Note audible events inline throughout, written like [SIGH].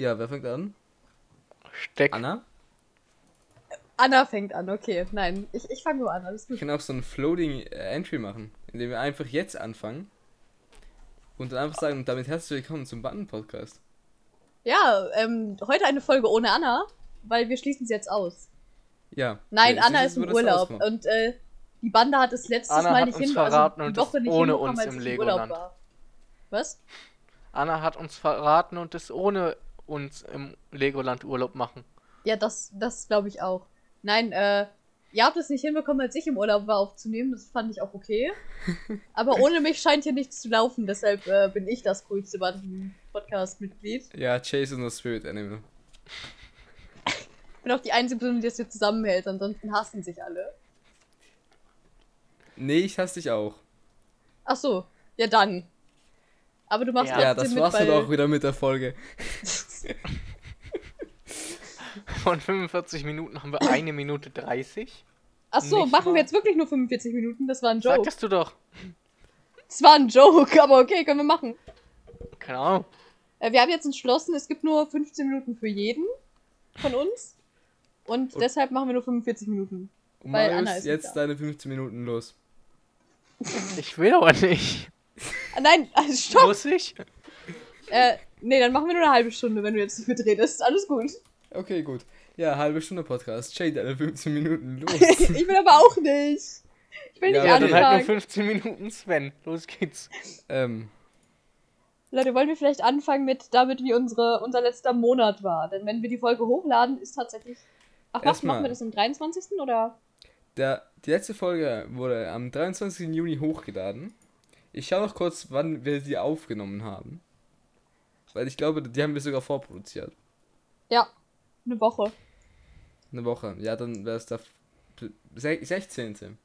Ja, wer fängt an? Steck. Anna? Anna fängt an, okay. Nein, ich, ich fange nur an, alles Wir gut. können auch so ein Floating äh, Entry machen, indem wir einfach jetzt anfangen und dann einfach sagen, damit herzlich willkommen zum Button-Podcast. Ja, ähm, heute eine Folge ohne Anna, weil wir schließen es jetzt aus. Ja. Nein, Ja, Anna ist im Urlaub und äh, die Bande hat es letztes Anna Mal nicht uns hin, verraten also und die Woche nicht ohne hinbekommen, uns als im ich im Urlaub Legoland. war. Was? Anna hat uns verraten und ist ohne uns im Legoland Urlaub machen. Ja, das, das glaube ich auch. Nein, äh, ihr habt es nicht hinbekommen, als ich im Urlaub war, aufzunehmen. Das fand ich auch okay. [LAUGHS] Aber ohne mich scheint hier nichts zu laufen. Deshalb äh, bin ich das coolste Podcast-Mitglied. Ja, Chase ist unser Spirit Animal. Ich bin auch die einzige Person, die das hier zusammenhält. Ansonsten hassen sich alle. Nee, ich hasse dich auch. Ach so, ja dann. Aber du machst Ja, Ja, trotzdem das war's mit, dann auch wieder mit der Folge. [LAUGHS] [LAUGHS] Von 45 Minuten haben wir eine Minute 30. Ach so, nicht machen mal- wir jetzt wirklich nur 45 Minuten? Das war ein Joke. Sagtest du doch. Das war ein Joke, aber okay, können wir machen. Keine Ahnung. Äh, wir haben jetzt entschlossen, es gibt nur 15 Minuten für jeden von uns. Und, Und- deshalb machen wir nur 45 Minuten. Und Weil Marius, Anna ist jetzt da. deine 15 Minuten los. Ich will aber nicht. Nein, also [LAUGHS] stopp! Muss ich? Äh, nee, dann machen wir nur eine halbe Stunde, wenn du jetzt nicht mitredest. Alles gut. Okay, gut. Ja, halbe Stunde Podcast. Jay, deine 15 Minuten los. [LAUGHS] ich will aber auch nicht. Ich will Ja, nicht Ja, dann halt nur anfangen. 15 Minuten Sven. Los geht's. ähm, Leute, wollen wir vielleicht anfangen mit damit, wie unsere, unser letzter Monat war? Denn wenn wir die Folge hochladen, ist tatsächlich. Ach was, machen wir das am 23. oder? der, die letzte Folge wurde am 23. Juni hochgeladen. Ich schaue noch kurz, wann wir sie aufgenommen haben. Weil ich glaube, die haben wir sogar vorproduziert. Ja, eine Woche. Eine Woche. Ja, dann wäre es der se- 16.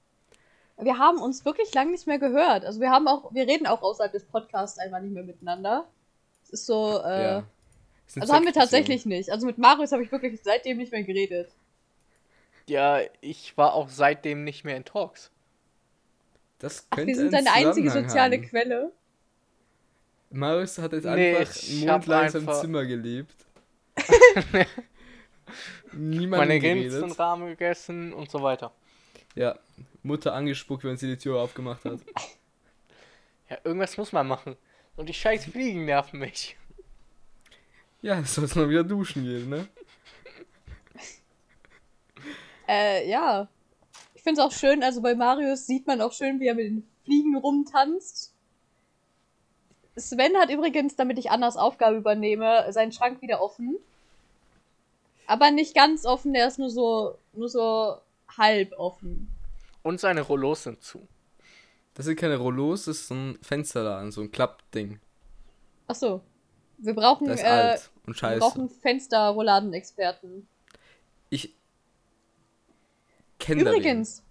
Wir haben uns wirklich lange nicht mehr gehört. Also wir haben auch, wir reden auch außerhalb des Podcasts einfach nicht mehr miteinander. Es ist so, äh, ja. Es sind also haben wir tatsächlich nicht. Also mit Marius habe ich wirklich seitdem nicht mehr geredet. Ja, ich war auch seitdem nicht mehr in Talks. Das Ach, könnte wir sind deine einzige soziale haben. Quelle. Marius hat jetzt Nee, einfach ich einen hab Monat lang in seinem einfach- Zimmer gelebt. [LAUGHS] Niemand Meine geredet. Rindsrahmen gegessen und so weiter. Ja, Mutter angespuckt, wenn sie die Tür aufgemacht hat. [LAUGHS] Ja, irgendwas muss man machen. Und die scheiß Fliegen nerven mich. Ja, [LAUGHS] sollst mal wieder duschen gehen, ne? Äh, ja. Ich finde es auch schön, also bei Marius sieht man auch schön, wie er mit den Fliegen rumtanzt. Sven hat übrigens, damit ich Annas Aufgabe übernehme, seinen Schrank wieder offen. Aber nicht ganz offen, der ist nur so, nur so halb offen. Und seine Rollos sind zu. Das sind keine Rollos, das ist so ein Fensterladen, so ein Klappding. Ach so. Wir brauchen, Der ist äh, alt und wir scheiße. brauchen Fensterrolladen-Experten. Ich kenne. Übrigens,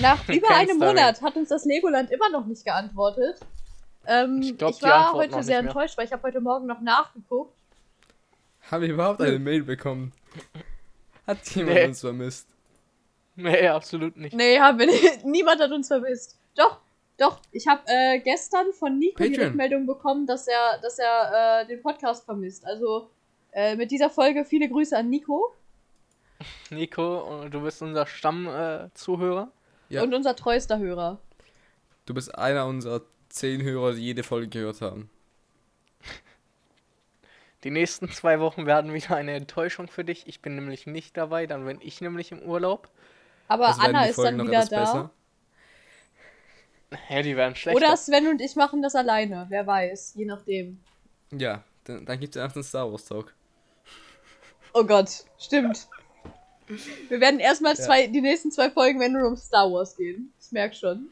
nach [LAUGHS] über einem? Monat hat uns das Legoland immer noch nicht geantwortet. Ähm, ich, Ich glaub, die war heute sehr mehr. enttäuscht, weil ich habe heute Morgen noch nachgeguckt. Haben wir überhaupt eine [LAUGHS] Mail bekommen? Hat [LAUGHS] jemand Nee. uns vermisst? Nee, absolut nicht. Nee, haben wir nicht. [LAUGHS] Niemand hat uns vermisst. Doch, doch. Ich habe äh, gestern von Nico die Patreon. Rückmeldung bekommen, dass er, dass er äh, den Podcast vermisst. Also äh, mit dieser Folge viele Grüße an Nico Nico, du bist unser Stammzuhörer. Äh, Zuhörer. Ja. und unser treuester Hörer. Du bist einer unserer zehn Hörer, die jede Folge gehört haben. die nächsten zwei Wochen werden wieder eine Enttäuschung für dich. Ich bin nämlich nicht dabei, dann bin ich nämlich im Urlaub. Aber Also Anna ist Folgen dann wieder da. besser. Ja, die werden schlechter. Oder Sven und ich machen das alleine. Wer weiß. Je nachdem. Ja, dann, dann gibt es einfach einen Star Wars Talk. Oh Gott, stimmt. Wir werden erstmal Ja. zwei, die nächsten zwei Folgen werden nur um Star Wars gehen. Ich merk schon.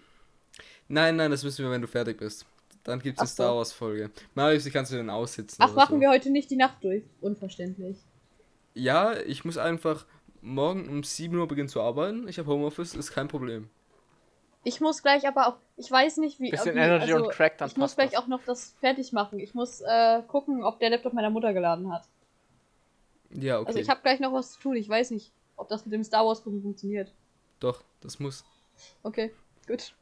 Nein, nein, das müssen wir, wenn du fertig bist. Dann gibt es eine so. Star Wars Folge. Marius, die kannst du dann aussitzen. Ach, machen so. wir heute nicht die Nacht durch. Unverständlich. Ja, ich muss einfach morgen um 7 Uhr beginnen zu arbeiten. Ich habe Homeoffice, ist kein Problem. Ich muss gleich aber auch, ich weiß nicht wie. Bisschen wie Energy on Track, dann Ich muss gleich das. auch noch das fertig machen. Ich muss äh, gucken, ob der Laptop meiner Mutter geladen hat. Ja, okay. Also ich habe gleich noch was zu tun. Ich weiß nicht, ob das mit dem Star Wars gucken funktioniert. Doch, das muss. Okay, gut.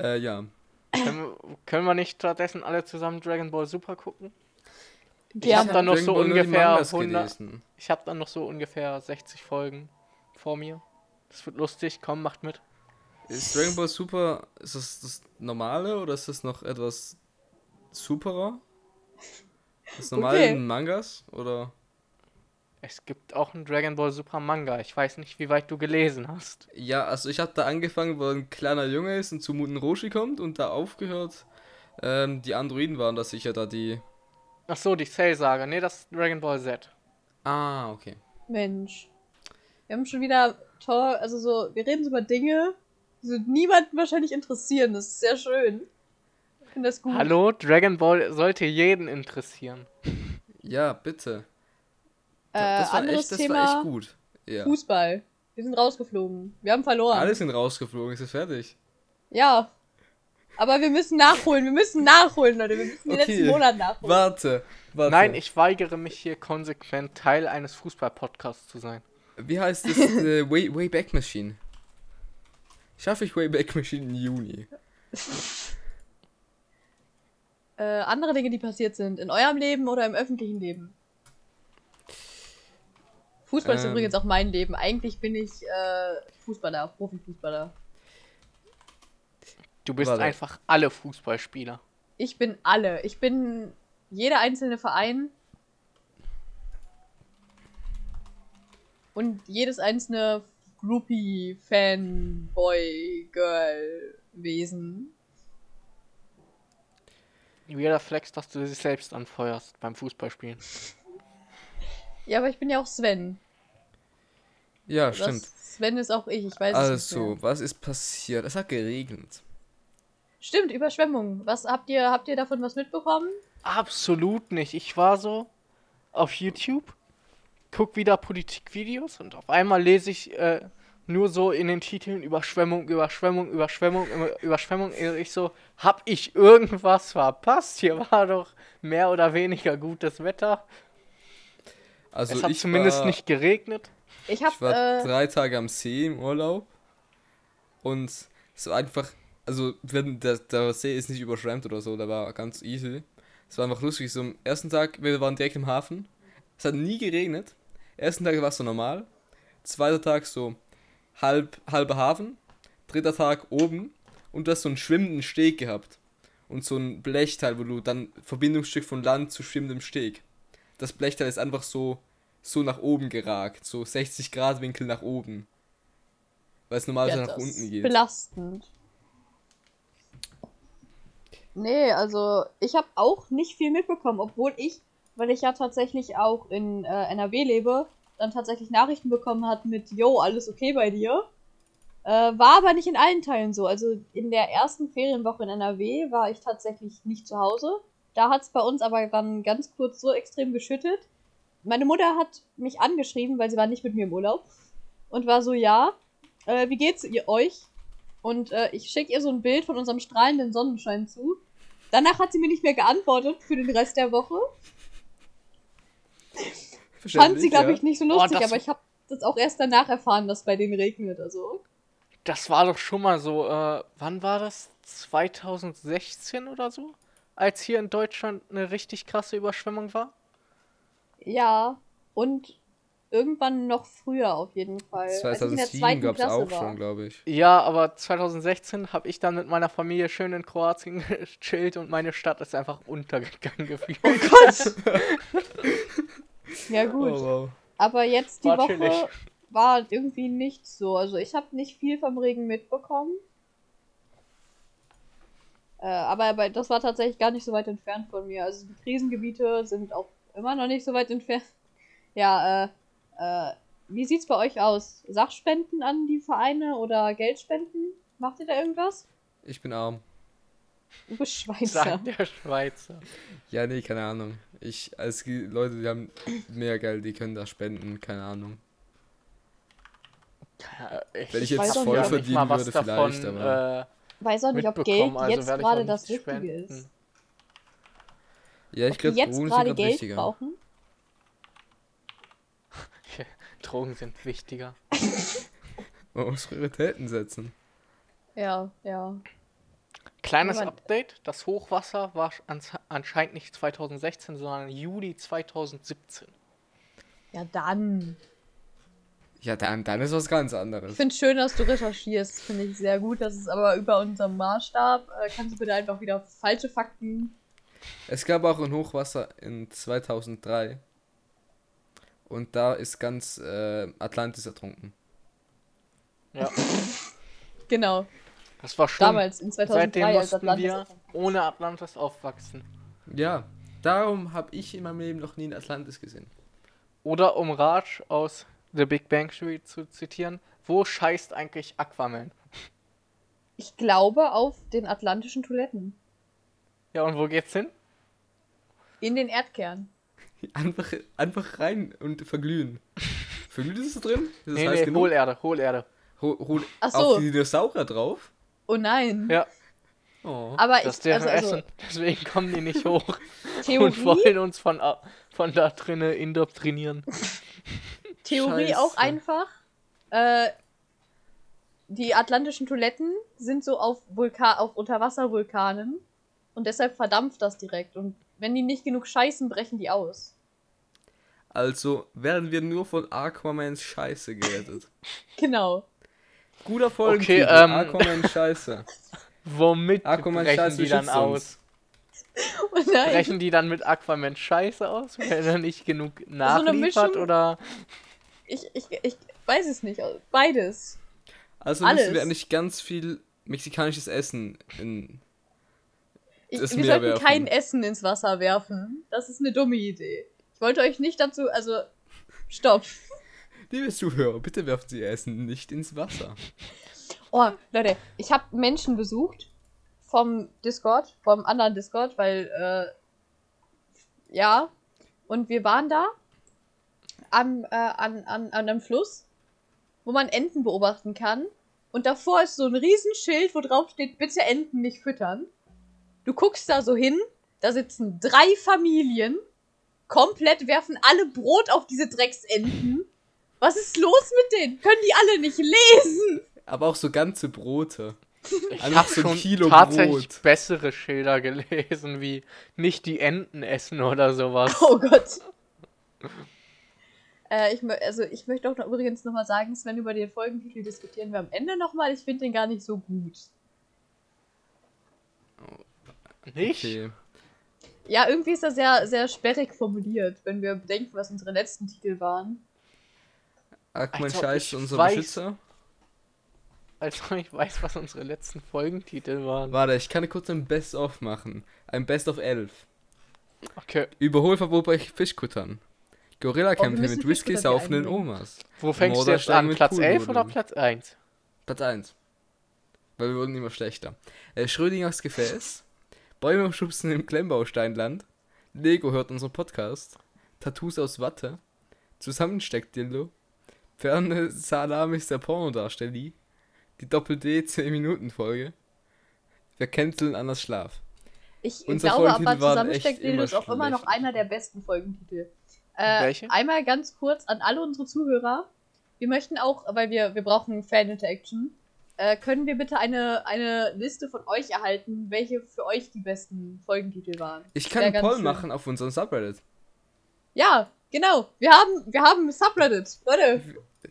Äh, ja. Können, wir- können wir nicht stattdessen alle zusammen Dragon Ball Super gucken? Wir hab haben dann noch Dragon so Ball ungefähr Mangas 100 gelesen. Ich habe dann noch so ungefähr 60 Folgen vor mir. Das wird lustig, komm, macht mit. Ist Dragon Ball Super, ist das das normale oder ist das noch etwas superer? Das normale Okay. in Mangas oder? Es gibt auch einen Dragon Ball Super Manga. Ich weiß nicht, wie weit du gelesen hast. Ja, also ich habe da angefangen, wo ein kleiner Junge ist und zu Muten Roshi kommt und da aufgehört. Ähm, die Androiden waren das sicher da die. Ach so, die Cell-Saga. Nee, das ist Dragon Ball Z. Ah, okay. Mensch. Wir haben schon wieder toll, also so, wir reden so über Dinge, die so niemanden wahrscheinlich interessieren. Das ist sehr schön. Ich finde das gut. Hallo, Dragon Ball sollte jeden interessieren. Ja, bitte. Äh, Das war anderes echt, das Thema, war echt gut. Ja. Fußball. Wir sind rausgeflogen. Wir haben verloren. Alle sind rausgeflogen, es ist fertig. Ja. Aber wir müssen nachholen. Wir müssen nachholen, Leute. Wir müssen den Okay. letzten Monat nachholen. Warte, warte. Nein, ich weigere mich hier konsequent Teil eines Fußball-Podcasts zu sein. Wie heißt das? [LAUGHS] äh, Way, Wayback Machine. Schaffe ich Wayback Machine im Juni? Äh, andere Dinge, die passiert sind. In eurem Leben oder im öffentlichen Leben. Fußball ist Ähm. übrigens auch mein Leben. Eigentlich bin ich äh, Fußballer, Profifußballer. Du bist Warte. einfach alle Fußballspieler. Ich bin alle. Ich bin jeder einzelne Verein. Und jedes einzelne Groupie, Fanboy, Girl, Wesen. Jeder Flex, dass du dich selbst anfeuerst beim Fußballspielen. Ja, aber ich bin ja auch Sven. Ja, Das stimmt. Sven ist auch ich. Ich weiß es nicht. Also, was ist passiert? Es hat geregnet. Stimmt, Überschwemmung. Was habt ihr, habt ihr davon was mitbekommen? Absolut nicht. Ich war so auf YouTube, guck wieder Politikvideos und auf einmal lese ich äh, nur so in den Titeln Überschwemmung, Überschwemmung, Überschwemmung, Überschwemmung. Ich so, hab ich irgendwas verpasst? Hier war doch mehr oder weniger gutes Wetter. Also es hat ich zumindest war, nicht geregnet. Ich hab, Ich war äh, drei Tage am See im Urlaub. Und es war einfach, also wenn der, der See ist nicht überschwemmt oder so, da war ganz easy. Es war einfach lustig. So am ersten Tag, wir waren direkt im Hafen. Es hat nie geregnet. Ersten Tag war es so normal. Zweiter Tag so halb, halber Hafen. Dritter Tag oben. Und du hast so einen schwimmenden Steg gehabt. Und so ein Blechteil, wo du dann Verbindungsstück von Land zu schwimmendem Steg. Das Blechteil ist einfach so, so nach oben geragt. So 60 Grad Winkel nach oben. Weil es normalerweise ja, nach unten geht. belastend. Nee, also ich habe auch nicht viel mitbekommen, obwohl ich, weil ich ja tatsächlich auch in äh, NRW lebe, dann tatsächlich Nachrichten bekommen hat mit, yo, alles okay bei dir. Äh, war aber nicht in allen Teilen so. Also in der ersten Ferienwoche in NRW war ich tatsächlich nicht zu Hause. Da hat es bei uns aber dann ganz kurz so extrem geschüttet. Meine Mutter hat mich angeschrieben, weil sie war nicht mit mir im Urlaub. Und war so, ja, äh, wie geht's ihr euch? Und äh, ich schicke ihr so ein Bild von unserem strahlenden Sonnenschein zu. Danach hat sie mir nicht mehr geantwortet für den Rest der Woche. Fand sie, glaube ich, nicht so lustig, das- aber ich habe das auch erst danach erfahren, dass bei denen regnet. Also. Das war doch schon mal so, äh, wann war das? 2016 oder so? Als hier in Deutschland eine richtig krasse Überschwemmung war? Ja, und irgendwann noch früher auf jeden Fall. als ich in der 2007 zweiten gab es auch war. schon, glaube ich. Ja, aber 2016 habe ich dann mit meiner Familie schön in Kroatien [LAUGHS] gechillt und meine Stadt ist einfach untergegangen [LAUGHS] gefühlt. Oh Gott! [LAUGHS] ja, gut. Oh, wow. Aber jetzt die War Woche chillig. war irgendwie nicht so. Also ich habe nicht viel vom Regen mitbekommen. Äh, aber, das war tatsächlich gar nicht so weit entfernt von mir. Also die Krisengebiete sind auch immer noch nicht so weit entfernt. [LAUGHS] Ja, äh, äh, wie sieht's bei euch aus? Sachspenden an die Vereine oder Geldspenden? Macht ihr da irgendwas? Ich bin arm. Du bist [LAUGHS] Schweizer. Sagt der Schweizer. Ja, nee, keine Ahnung. Ich, als Leute, die haben mehr Geld, die können da spenden, keine Ahnung. Ja, Ich, Wenn ich jetzt voll verdienen mal würde, vielleicht, davon, aber- äh, Weiß auch nicht, ob Geld also jetzt gerade das Richtige spenden. ist. Ja, ich Ob glaube, jetzt Drogen sind gerade Geld wichtiger. brauchen? [LAUGHS] Drogen sind wichtiger. [LAUGHS] Man muss Prioritäten setzen. Ja, ja. Kleines Moment. Update: Das Hochwasser war ans- anscheinend nicht 2016, sondern Juli 2017. Ja, dann. Ja, dann, dann ist was ganz Ich anderes. finde es schön, dass du recherchierst. Finde ich sehr gut. Das ist aber über unserem Maßstab. Äh, kannst du bitte einfach wieder falsche Fakten. Es gab auch ein Hochwasser in 2003. Und da ist ganz äh, Atlantis ertrunken. Ja, Genau. das war schlimm. Damals, in 2003, Seitdem als mussten Atlantis. wir ohne Atlantis aufwachsen. Ja, darum habe ich in meinem Leben noch nie ein Atlantis gesehen. Oder um Raj aus The Big Bang Theory zu zitieren, wo scheißt eigentlich Aquaman? Ich glaube auf den atlantischen Toiletten. Ja, und wo geht's hin? In den Erdkern. Einfach, einfach rein und verglühen. [LAUGHS] Verglüht ist es drin? Ist das nee, heiß nee, genug? Hohlerde, Hohlerde. Hol, hol Ach so. auf die Dinosaurier drauf? Oh nein. Ja, Oh. Aber das ist ich, deren also, also Essen. [LAUGHS] Deswegen kommen die nicht hoch und Theorie, wollen uns von, a- von da drinnen indoktrinieren. [LAUGHS] Theorie Scheiße. auch einfach. Äh, die atlantischen Toiletten sind so auf, Vulka auf Unterwasservulkanen und deshalb verdampft das direkt. Und wenn die nicht genug scheißen, brechen die aus. Also werden wir nur von Aquamans Scheiße gerettet. [LAUGHS] Genau. Guter Folgentitel. Okay, ähm, Aquaman Scheiße. [LAUGHS] Womit Aquaman brechen Scheiße die dann aus? [LAUGHS] Oh. Brechen die dann mit Aquaman Scheiße aus, wenn er nicht genug eine nachliefert? Mischung- oder Ich, ich, ich weiß es nicht. Beides. Also Alles. müssen wir eigentlich ganz viel mexikanisches Essen in. Ich, wir Meer sollten werfen. kein Essen ins Wasser werfen. Das ist eine dumme Idee. Ich wollte euch nicht dazu, also stopp. Liebe Zuhörer, bitte werfen Sie Essen nicht ins Wasser. Oh, Leute, ich habe Menschen besucht vom Discord, vom anderen Discord, weil, äh, ja, und wir waren da am, äh, an, an, an einem Fluss, wo man Enten beobachten kann. Und davor ist so ein Riesenschild, wo drauf steht, bitte Enten nicht füttern. Du guckst da so hin, da sitzen drei Familien, komplett werfen alle Brot auf diese Drecksenten. Was ist los mit denen? Können die alle nicht lesen? Aber auch so ganze Brote. ich Einfach habe so ein schon Kilo tatsächlich Brot. bessere Schilder gelesen, wie nicht die Enten essen oder sowas. Oh Gott. Äh, ich, also ich möchte auch noch übrigens nochmal sagen, Sven, über den Folgentitel diskutieren wir am Ende nochmal. Ich finde den gar nicht so gut. Nicht? Okay. Ja, irgendwie ist er sehr, sehr sperrig formuliert, wenn wir bedenken, was unsere letzten Titel waren. Ob Scheiße, ich unser weiß. Beschützer. Als ob ich weiß, was unsere letzten Folgentitel waren. Warte, ich kann kurz ein Best-of machen. Ein Best-of 11. Okay, Überholverbot bei Fischkuttern. Gorilla-Kämpfe mit Whisky saufenden. Omas. wo fängst du Mordor jetzt steigen an? Platz 11 oder. Platz 1? Platz 1. Weil wir wurden immer schlechter. Äh, Schrödingers Gefäß. Bäume schubsen im Klemmbausteinland. Lego hört unseren Podcast. Tattoos aus Watte. Zusammensteckdildo. Ferne Salamis der Pornodarsteller. Die Doppel-D 10-Minuten-Folge. Wir canceln Anders Schlaf. Ich Unser glaube Folgentitel aber, echt ist auch immer immer noch schlecht. einer der besten Folgentitel. Äh, Welche? Einmal ganz kurz an alle unsere Zuhörer. Wir möchten auch, weil wir, wir brauchen Fan-Interaction, äh, können wir bitte eine, eine Liste von euch erhalten, welche für euch die besten Folgentitel waren. Ich Wär kann einen Poll schön. machen auf unserem Subreddit. Ja, genau. Wir haben, wir haben ein Subreddit. Leute,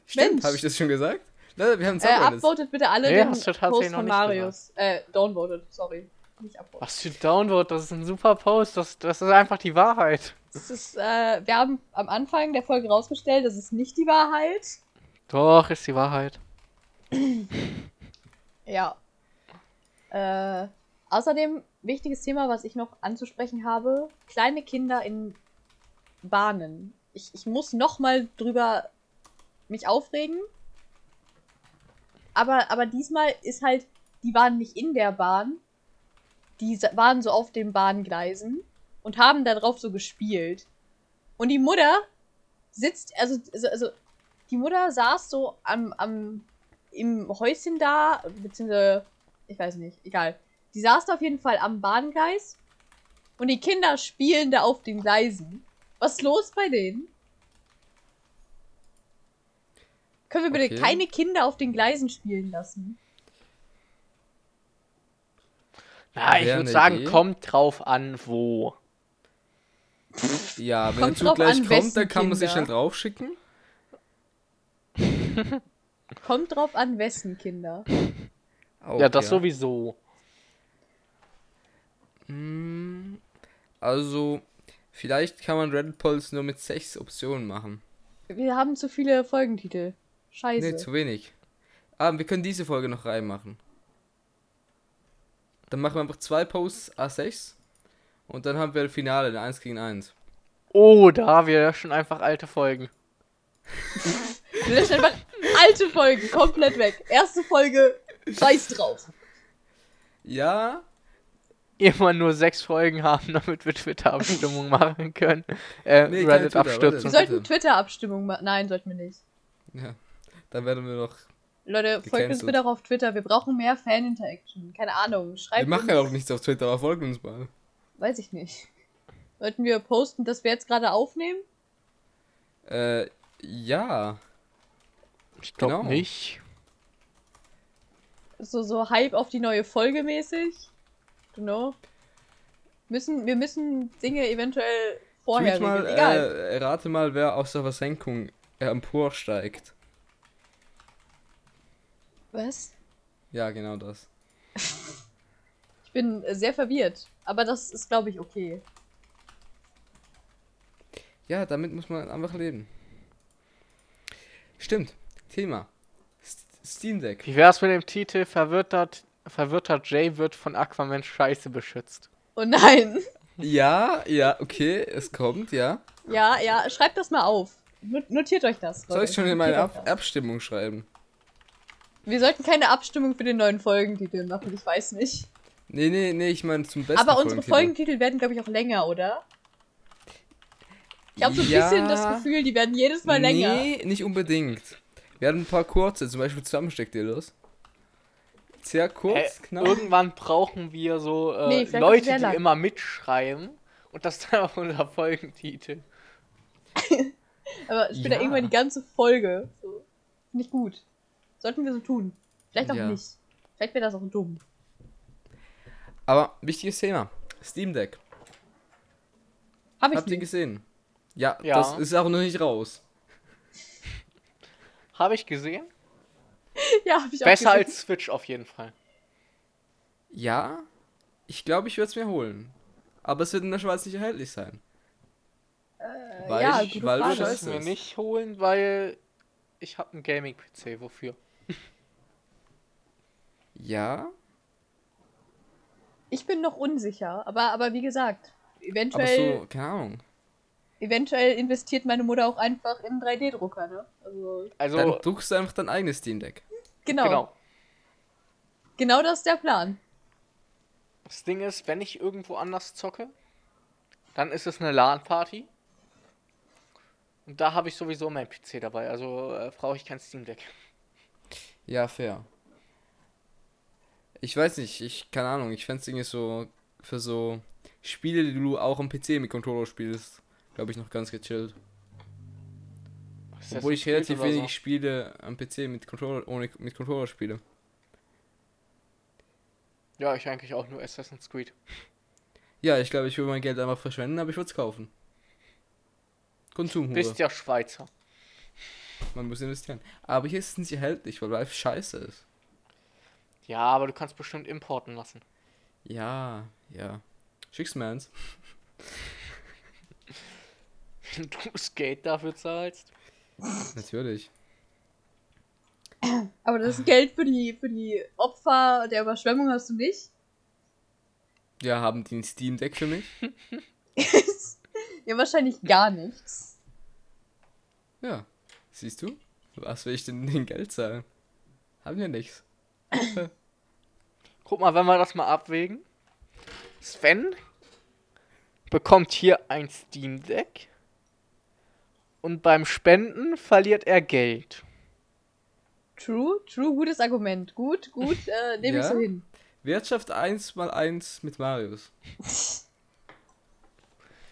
Stimmt, Mensch. habe ich das schon gesagt? Leute, wir haben ein äh, Subreddit. upvotet bitte alle Nee, den hast du tatsächlich Post noch von nicht Marius. Äh, downvoted, sorry. Nicht upvoted. Was für ein Download, das ist ein super Post, das, das ist einfach die Wahrheit. Ist, äh, wir haben am Anfang der Folge rausgestellt, das ist nicht die Wahrheit. Doch, ist die Wahrheit. [CLEARS THROAT] Ja. Äh, außerdem, wichtiges Thema, was ich noch anzusprechen habe: kleine Kinder in Bahnen. Ich, ich muss nochmal drüber mich aufregen. Aber, aber diesmal ist halt, die waren nicht in der Bahn. Die waren so auf den Bahngleisen und haben da drauf so gespielt. Und die Mutter sitzt, also, also, also die Mutter saß so am, am, im Häuschen da, beziehungsweise, ich weiß nicht, egal. Die saß da auf jeden Fall am Bahngleis und die Kinder spielen da auf den Gleisen. Was ist los bei denen? Können wir bitte Okay. keine Kinder auf den Gleisen spielen lassen? Ja, ich würde eine sagen, Idee. kommt drauf an, wo. Ja, wenn Kommt der Zug gleich an, kommt, dann kann man sich Kinder. schnell draufschicken. [LAUGHS] Kommt drauf an, wessen Kinder. Auch, ja, das sowieso. Hm, Also, vielleicht kann man Reddit Polls nur mit sechs Optionen machen. Wir haben zu viele Folgentitel. Scheiße. Nee, zu wenig. Ah, wir können diese Folge noch reinmachen. Dann machen wir einfach zwei Posts A6 und dann haben wir das Finale, ein 1 gegen 1. Oder wir löschen einfach alte Folgen. [LAUGHS] Wir löschen einfach alte Folgen komplett weg. Erste Folge, scheiß drauf. Ja, Immer nur sechs Folgen haben, damit wir Twitter-Abstimmung [LAUGHS] machen können. Äh, Nee, keine Reddit Twitter, Wir sollten Twitter-Abstimmung machen. Nein, sollten wir nicht. ja. Dann werden wir noch. Leute, folgt uns bitte auch auf Twitter. Wir brauchen mehr Fan-Interaction. Keine Ahnung. Schreibt wir machen uns. ja auch nichts auf Twitter, aber folgt uns mal. Weiß ich nicht. Sollten wir posten, dass wir jetzt gerade aufnehmen? Äh, ja. Ich glaube Genau. nicht. So, so Hype auf die neue Folge mäßig? Know? Müssen, wir müssen Dinge eventuell vorher Tweet mal. Egal. äh, rate mal, wer aus der Versenkung äh, emporsteigt. Was? Ja, genau das. Ich bin sehr verwirrt. Aber das ist, glaube ich, okay. Ja, damit muss man einfach leben. Stimmt. Thema. Steam Deck. Wie wär's mit dem Titel Verwirrter, Verwirrter Jay wird von Aquaman Scheiße beschützt? Oh nein. Ja, ja, okay, es kommt, ja. Ja, ja, schreibt das mal auf. Not- Notiert euch das. Soll ich schon in meine Ab. Abstimmung schreiben? Wir sollten keine Abstimmung für den neuen Folgentitel machen, ich weiß nicht. Nee, nee, nee, ich meine zum besten Aber unsere Folgentitel. Folgentitel werden, glaube ich, auch länger, oder? Ich habe so ein Ja. bisschen das Gefühl, die werden jedes Mal länger. Nee, nicht unbedingt. Wir hatten ein paar kurze, zum Beispiel Zusammensteckdelos. Sehr kurz, Hä, knapp. Irgendwann brauchen wir so äh, Nee, auch Leute, die lang. immer mitschreiben und das dann auf unser Folgentitel. [LAUGHS] Aber später Ja. irgendwann die ganze Folge. So. Finde ich gut. Sollten wir so tun. Vielleicht auch Ja. nicht. Vielleicht wäre das auch dumm. Aber wichtiges Thema. Steam Deck. Hab ich Habt ihr nicht. gesehen? Ja, Ja. das ist auch noch nicht raus. Habe ich gesehen? Ja, hab ich auch Besser gesehen. als Switch auf jeden Fall. Ja, ich glaube, ich würde es mir holen. Aber es wird in der Schweiz nicht erhältlich sein. weil ja, ich, gute weil Frage. du Ich scheiße mir ist. nicht holen, weil ich habe einen Gaming-PC. Wofür? [LAUGHS] Ja, Ich bin noch unsicher. Aber, aber wie gesagt, aber eventuell, so, keine Ahnung. Eventuell investiert meine Mutter auch einfach in 3D-Drucker, ne? Also, Also, Dann druckst du einfach dein eigenes Steam Deck. genau. genau. genau. das ist der Plan. Das Ding ist, wenn ich irgendwo anders zocke, dann ist es eine LAN-Party. Und da habe ich sowieso mein PC dabei, also äh, brauche ich kein Steam Deck. Ja, fair. Ich weiß nicht, ich, keine Ahnung, ich fände es irgendwie so, für so Spiele, die du auch am PC mit Controller spielst, glaube ich, noch ganz gechillt. Obwohl ich relativ wenig so. Spiele am PC mit Controller, ohne, mit Controller spiele. Ja, ich eigentlich auch nur Assassin's Creed. Ja, ich glaube, ich würde mein Geld einfach verschwenden, aber ich würde es kaufen. Konsumhure. Bist ja Schweizer. Man muss investieren. Aber hier ist es nicht erhältlich, weil Valve scheiße ist. Ja, aber du kannst bestimmt importen lassen. Ja, ja. Schick's mir eins. [LAUGHS] Wenn du das Geld dafür zahlst. Natürlich. Aber das Geld für die, für die Opfer der Überschwemmung hast du nicht? Ja, haben die ein Steam Deck für mich? [LAUGHS] ja, wahrscheinlich gar nichts. Ja. Siehst du? Was will ich denn in Geld zahlen? Haben wir nichts. Guck mal, wenn wir das mal abwägen. Sven bekommt hier ein Steam Deck. Und beim Spenden verliert er Geld. True, true, gutes Argument. Gut, gut, äh, [LAUGHS] nehme ich Ja? so hin. Wirtschaft 1 mal 1 mit Marius. [LAUGHS]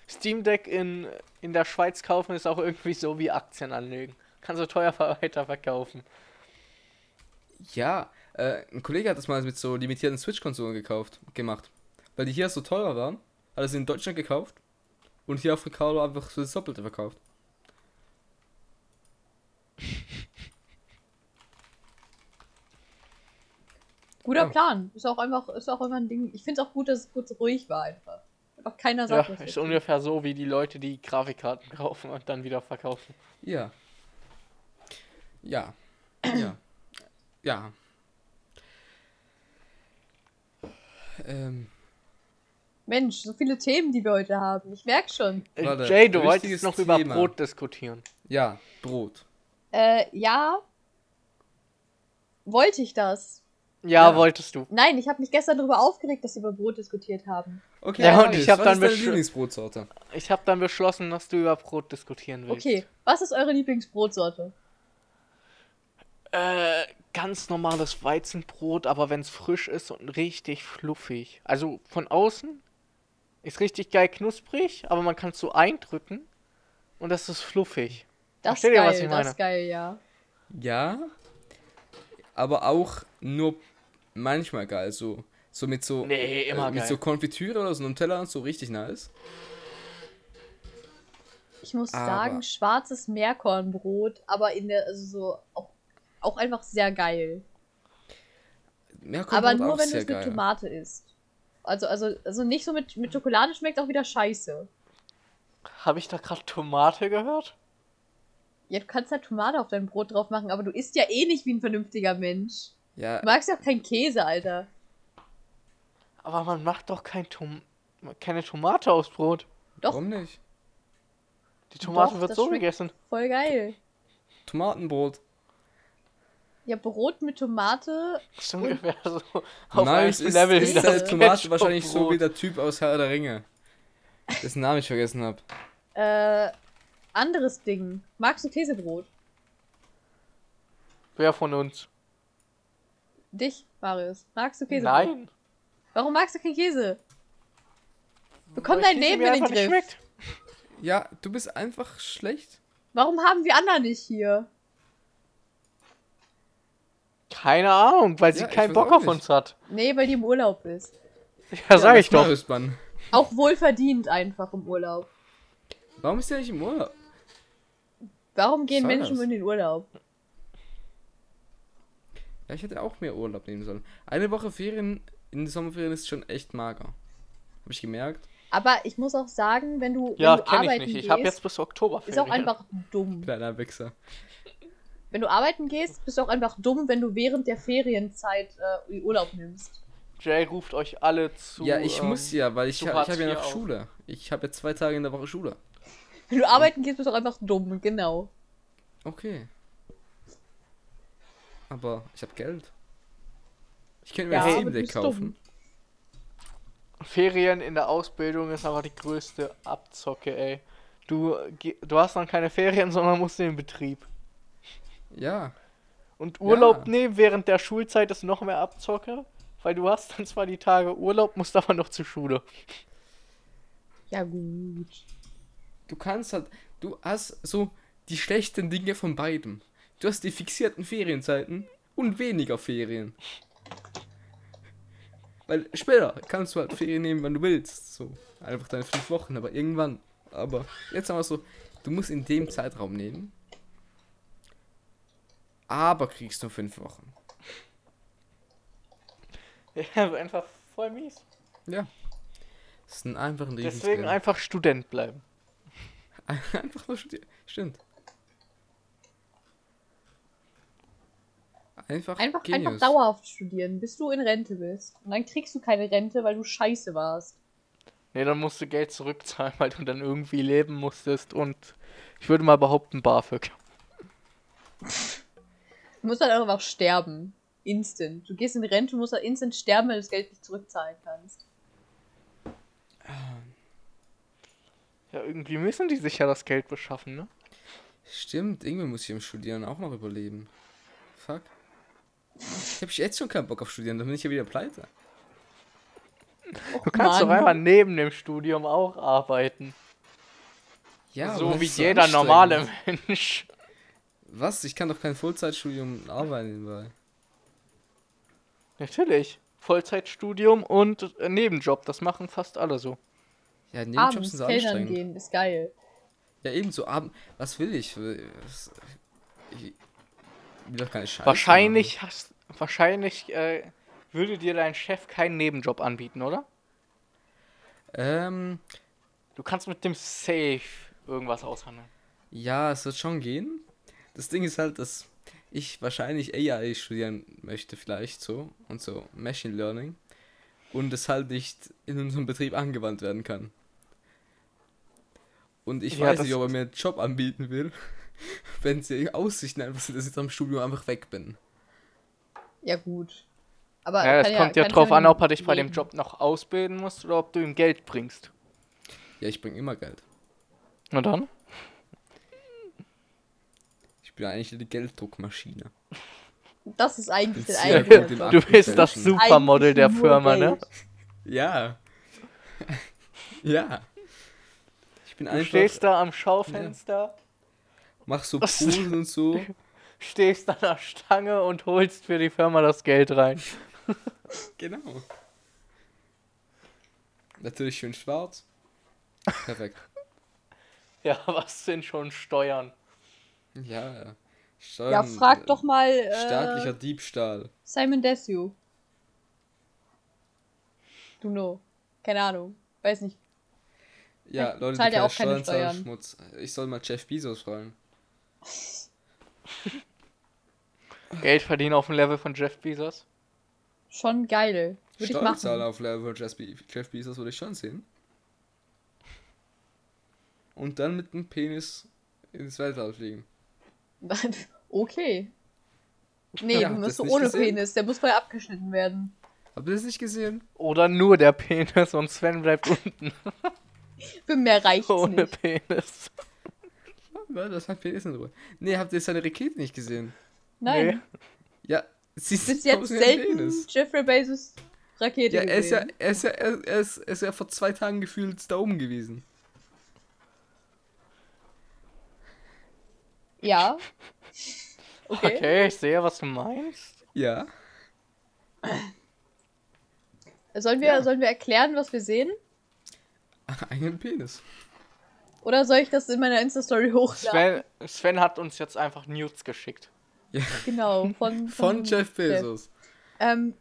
Steam Deck in, in der Schweiz kaufen ist auch irgendwie so wie Aktien anlegen. Kannst du teuer [LAUGHS] weiterverkaufen. Ja, äh, ein Kollege hat das mal mit so limitierten Switch-Konsolen gekauft, gemacht. weil die hier so teurer waren, hat er sie in Deutschland gekauft und hier auf Ricardo einfach so das Doppelte verkauft. Guter Ja. Plan. Ist auch einfach, ist auch einfach ein Ding. Ich finde es auch gut, dass es kurz ruhig war einfach. Einfach keiner sagt Ja, was ist ungefähr so wie die Leute, die Grafikkarten kaufen und dann wieder verkaufen. Ja. Ja. ja. Ja. Ähm, Mensch, so viele Themen, die wir heute haben. Ich merke schon. Äh, Warte, Jay, du wolltest noch über Thema. Brot diskutieren. ja, Brot. Äh, ja. Wollte ich das? Ja, Ja. wolltest du. Nein, ich habe mich gestern darüber aufgeregt, dass wir über Brot diskutiert haben. Okay, Ja, und ich hab was dann ist deine Lieblingsbrotsorte? Ich habe dann beschlossen, dass du über Brot diskutieren willst. Okay, was ist eure Lieblingsbrotsorte? Äh, ganz normales Weizenbrot, aber wenn es frisch ist und richtig fluffig. Also von außen ist richtig geil knusprig, aber man kann es so eindrücken und das ist fluffig. Das ist Versteht ihr, geil, was ich das meine? ist geil, ja. Ja, aber auch nur manchmal geil, so, so mit so, Nee, immer äh, mit geil. so Konfitüre oder so Nutella und so richtig nice. Ich muss Aber- sagen, schwarzes Meerkornbrot, aber in der, also so, auch, auch einfach sehr geil. Meerkornbrot aber nur, auch wenn du sehr es mit geil. Tomate isst. Also, also, also nicht so mit, mit Schokolade schmeckt auch wieder scheiße. Habe ich da gerade Tomate gehört? Ja, du kannst halt Tomate auf dein Brot drauf machen, aber du isst ja eh nicht wie ein vernünftiger Mensch. Ja, Du magst ja auch keinen Käse, Alter. Aber man macht doch kein Tom keine Tomate aufs Brot. Doch, warum nicht? Die Tomate Doch, wird so gegessen. voll geil. Tomatenbrot. Ja, Brot mit Tomate. Das ist ungefähr so auf einem ist, Level ist wie das halt Tomate wahrscheinlich so wie der Typ aus Herr der Ringe. Dessen Namen ich vergessen habe. Äh, anderes Ding. Magst du Käsebrot? Wer von uns? Dich, Marius. Magst du Käsebrot? Nein. Warum magst du keinen Käse? Bekomm Weil dein Käse Leben mir in den Griff. schmeckt. Ja, du bist einfach schlecht. Warum haben wir Anna nicht hier? Keine Ahnung, weil sie Ja, keinen Bock auf uns hat. Nee, weil die im Urlaub ist. Ja, sag ich doch. Marius bannen. Auch wohlverdient einfach im Urlaub. Warum ist der nicht im Urlaub? Warum gehen Menschen das? in den Urlaub? Ja, ich hätte auch mehr Urlaub nehmen sollen. Eine Woche Ferien in den Sommerferien ist schon echt mager. Hab ich gemerkt. Aber ich muss auch sagen, wenn du, Ja, wenn du ich arbeiten nicht. Ich gehst, habe jetzt bis Oktober ist auch Ferien. einfach dumm. Kleiner Wichser. Wenn du arbeiten gehst, bist du auch einfach dumm, wenn du während der Ferienzeit äh, Urlaub nimmst. Jay ruft euch alle zu. ja, ich ähm, muss ja, weil ich, ha- ich habe ja noch auf. Schule. Ich habe ja zwei Tage in der Woche Schule. Wenn du arbeiten gehst, bist du auch einfach dumm, genau. Okay. Aber ich habe Geld. Ich könnte mir Ja, ein Steam Deck kaufen. Ferien in der Ausbildung ist aber die größte Abzocke, ey. Du, ge- du hast dann keine Ferien, [LAUGHS] sondern musst in den Betrieb. Ja. Und Urlaub Ja. nehmen während der Schulzeit ist noch mehr Abzocke, weil du hast dann zwar die Tage Urlaub, musst aber noch zur Schule. Ja, gut. Du kannst halt, du hast so die schlechten Dinge von beidem. Du hast die fixierten Ferienzeiten und weniger Ferien. Weil später kannst du halt Ferien nehmen, wann du willst. So, einfach deine fünf Wochen, aber irgendwann. Aber jetzt haben wir so, du musst in dem Zeitraum nehmen. Aber kriegst nur fünf Wochen. [LAUGHS] Ja, einfach voll mies. Ja. Das ist ein einfach ein Deswegen einfach Student bleiben. [LAUGHS] Einfach nur studieren. Stimmt. Einfach, Einfach, Genius. einfach dauerhaft studieren, bis du in Rente bist. Und dann kriegst du keine Rente, weil du scheiße warst. Nee, dann musst du Geld zurückzahlen, [LAUGHS] weil du dann irgendwie leben musstest und ich würde mal behaupten, BAföG. Du musst halt auch einfach sterben. Instant. Du gehst in Rente und musst halt instant sterben, weil du das Geld nicht zurückzahlen kannst. Ja, irgendwie müssen die sich ja das Geld beschaffen, ne? Stimmt, irgendwie muss ich im Studieren auch noch überleben. Fuck. Ich hab jetzt schon keinen Bock auf Studieren, dann bin ich ja wieder pleite. Du kannst doch Mann. einfach neben dem Studium auch arbeiten. Ja, aber so wie jeder normale Mensch. Was? Ich kann doch kein Vollzeitstudium arbeiten nebenbei. Natürlich. Vollzeitstudium und Nebenjob. Das machen fast alle so. Ja, Nebenjobs Abends sind so anstrengend. gehen, ist geil. Ja, ebenso Abend. Was will ich? Ich wahrscheinlich hast, wahrscheinlich äh, würde dir dein Chef keinen Nebenjob anbieten, oder? Ähm, Du kannst mit dem Safe irgendwas aushandeln. ja, es wird schon gehen. Das Ding ist halt, dass ich wahrscheinlich AI studieren möchte, vielleicht so. Und so Machine Learning. Und es halt nicht in unserem Betrieb angewandt werden kann. Und ich Ja, weiß nicht, ob er mir einen Job anbieten will, [LAUGHS] wenn die Aussichten einfach sind, dass ich am Studium einfach weg bin. Ja, gut. Aber Ja, es kommt ja kann drauf an, ob er dich bei dem Job noch ausbilden muss oder ob du ihm Geld bringst. Ja, ich bringe immer Geld. Na dann? Ich bin eigentlich die Gelddruckmaschine. Das ist eigentlich der eigentliche. Du bist das. Supermodel der Firma, ne? Ja. [LAUGHS] ja. Ich bin Du einfach, stehst da am Schaufenster, mach so? Posen und so. [LAUGHS] stehst an der Stange und holst für die Firma das Geld rein. [LAUGHS] Genau. Natürlich schön schwarz. Perfekt. [LAUGHS] Ja, was sind schon Steuern? Ja, ja. Steuern, Ja, frag doch mal Staatlicher äh, Diebstahl. Simon Desue. Du no. Keine Ahnung. Weiß nicht. Ja, Leute, die ja auch keine Steuern Steuern. Schmutz. Ich soll mal Jeff Bezos fragen. [LAUGHS] Geld verdienen auf dem Level von Jeff Bezos? Schon geil. Würde ich machen. Steuerzahler auf Level von Jeff, Be Jeff Bezos würde ich schon sehen. Und dann mit dem Penis ins Weltall fliegen. [LAUGHS] okay. Nee, Ja, du musst ohne gesehen? Penis. Der muss vorher abgeschnitten werden. Habt ihr das nicht gesehen? Oder nur der Penis und Sven bleibt [LAUGHS] unten Für mehr reicht's ohne nicht. Penis. Das hat Penis in Ruhe. Nee, habt ihr seine Rakete nicht gesehen? Nein. Nee. Ja, sie Bis [LAUGHS] jetzt selten Jeffrey Bezos Rakete Ja, er ist ja, er ist ja, er er ist, er ist ja vor zwei Tagen gefühlt da oben gewesen. Ja. [LAUGHS] Okay. Okay, ich sehe, was du meinst. Ja. Sollen, wir, Ja. sollen wir erklären, was wir sehen? Einen Penis. Oder soll ich das in meiner Insta-Story hochladen? Sven, Sven hat uns jetzt einfach Nudes geschickt. Ja. Genau, von, Von [LAUGHS] Jeff Bezos. Ähm,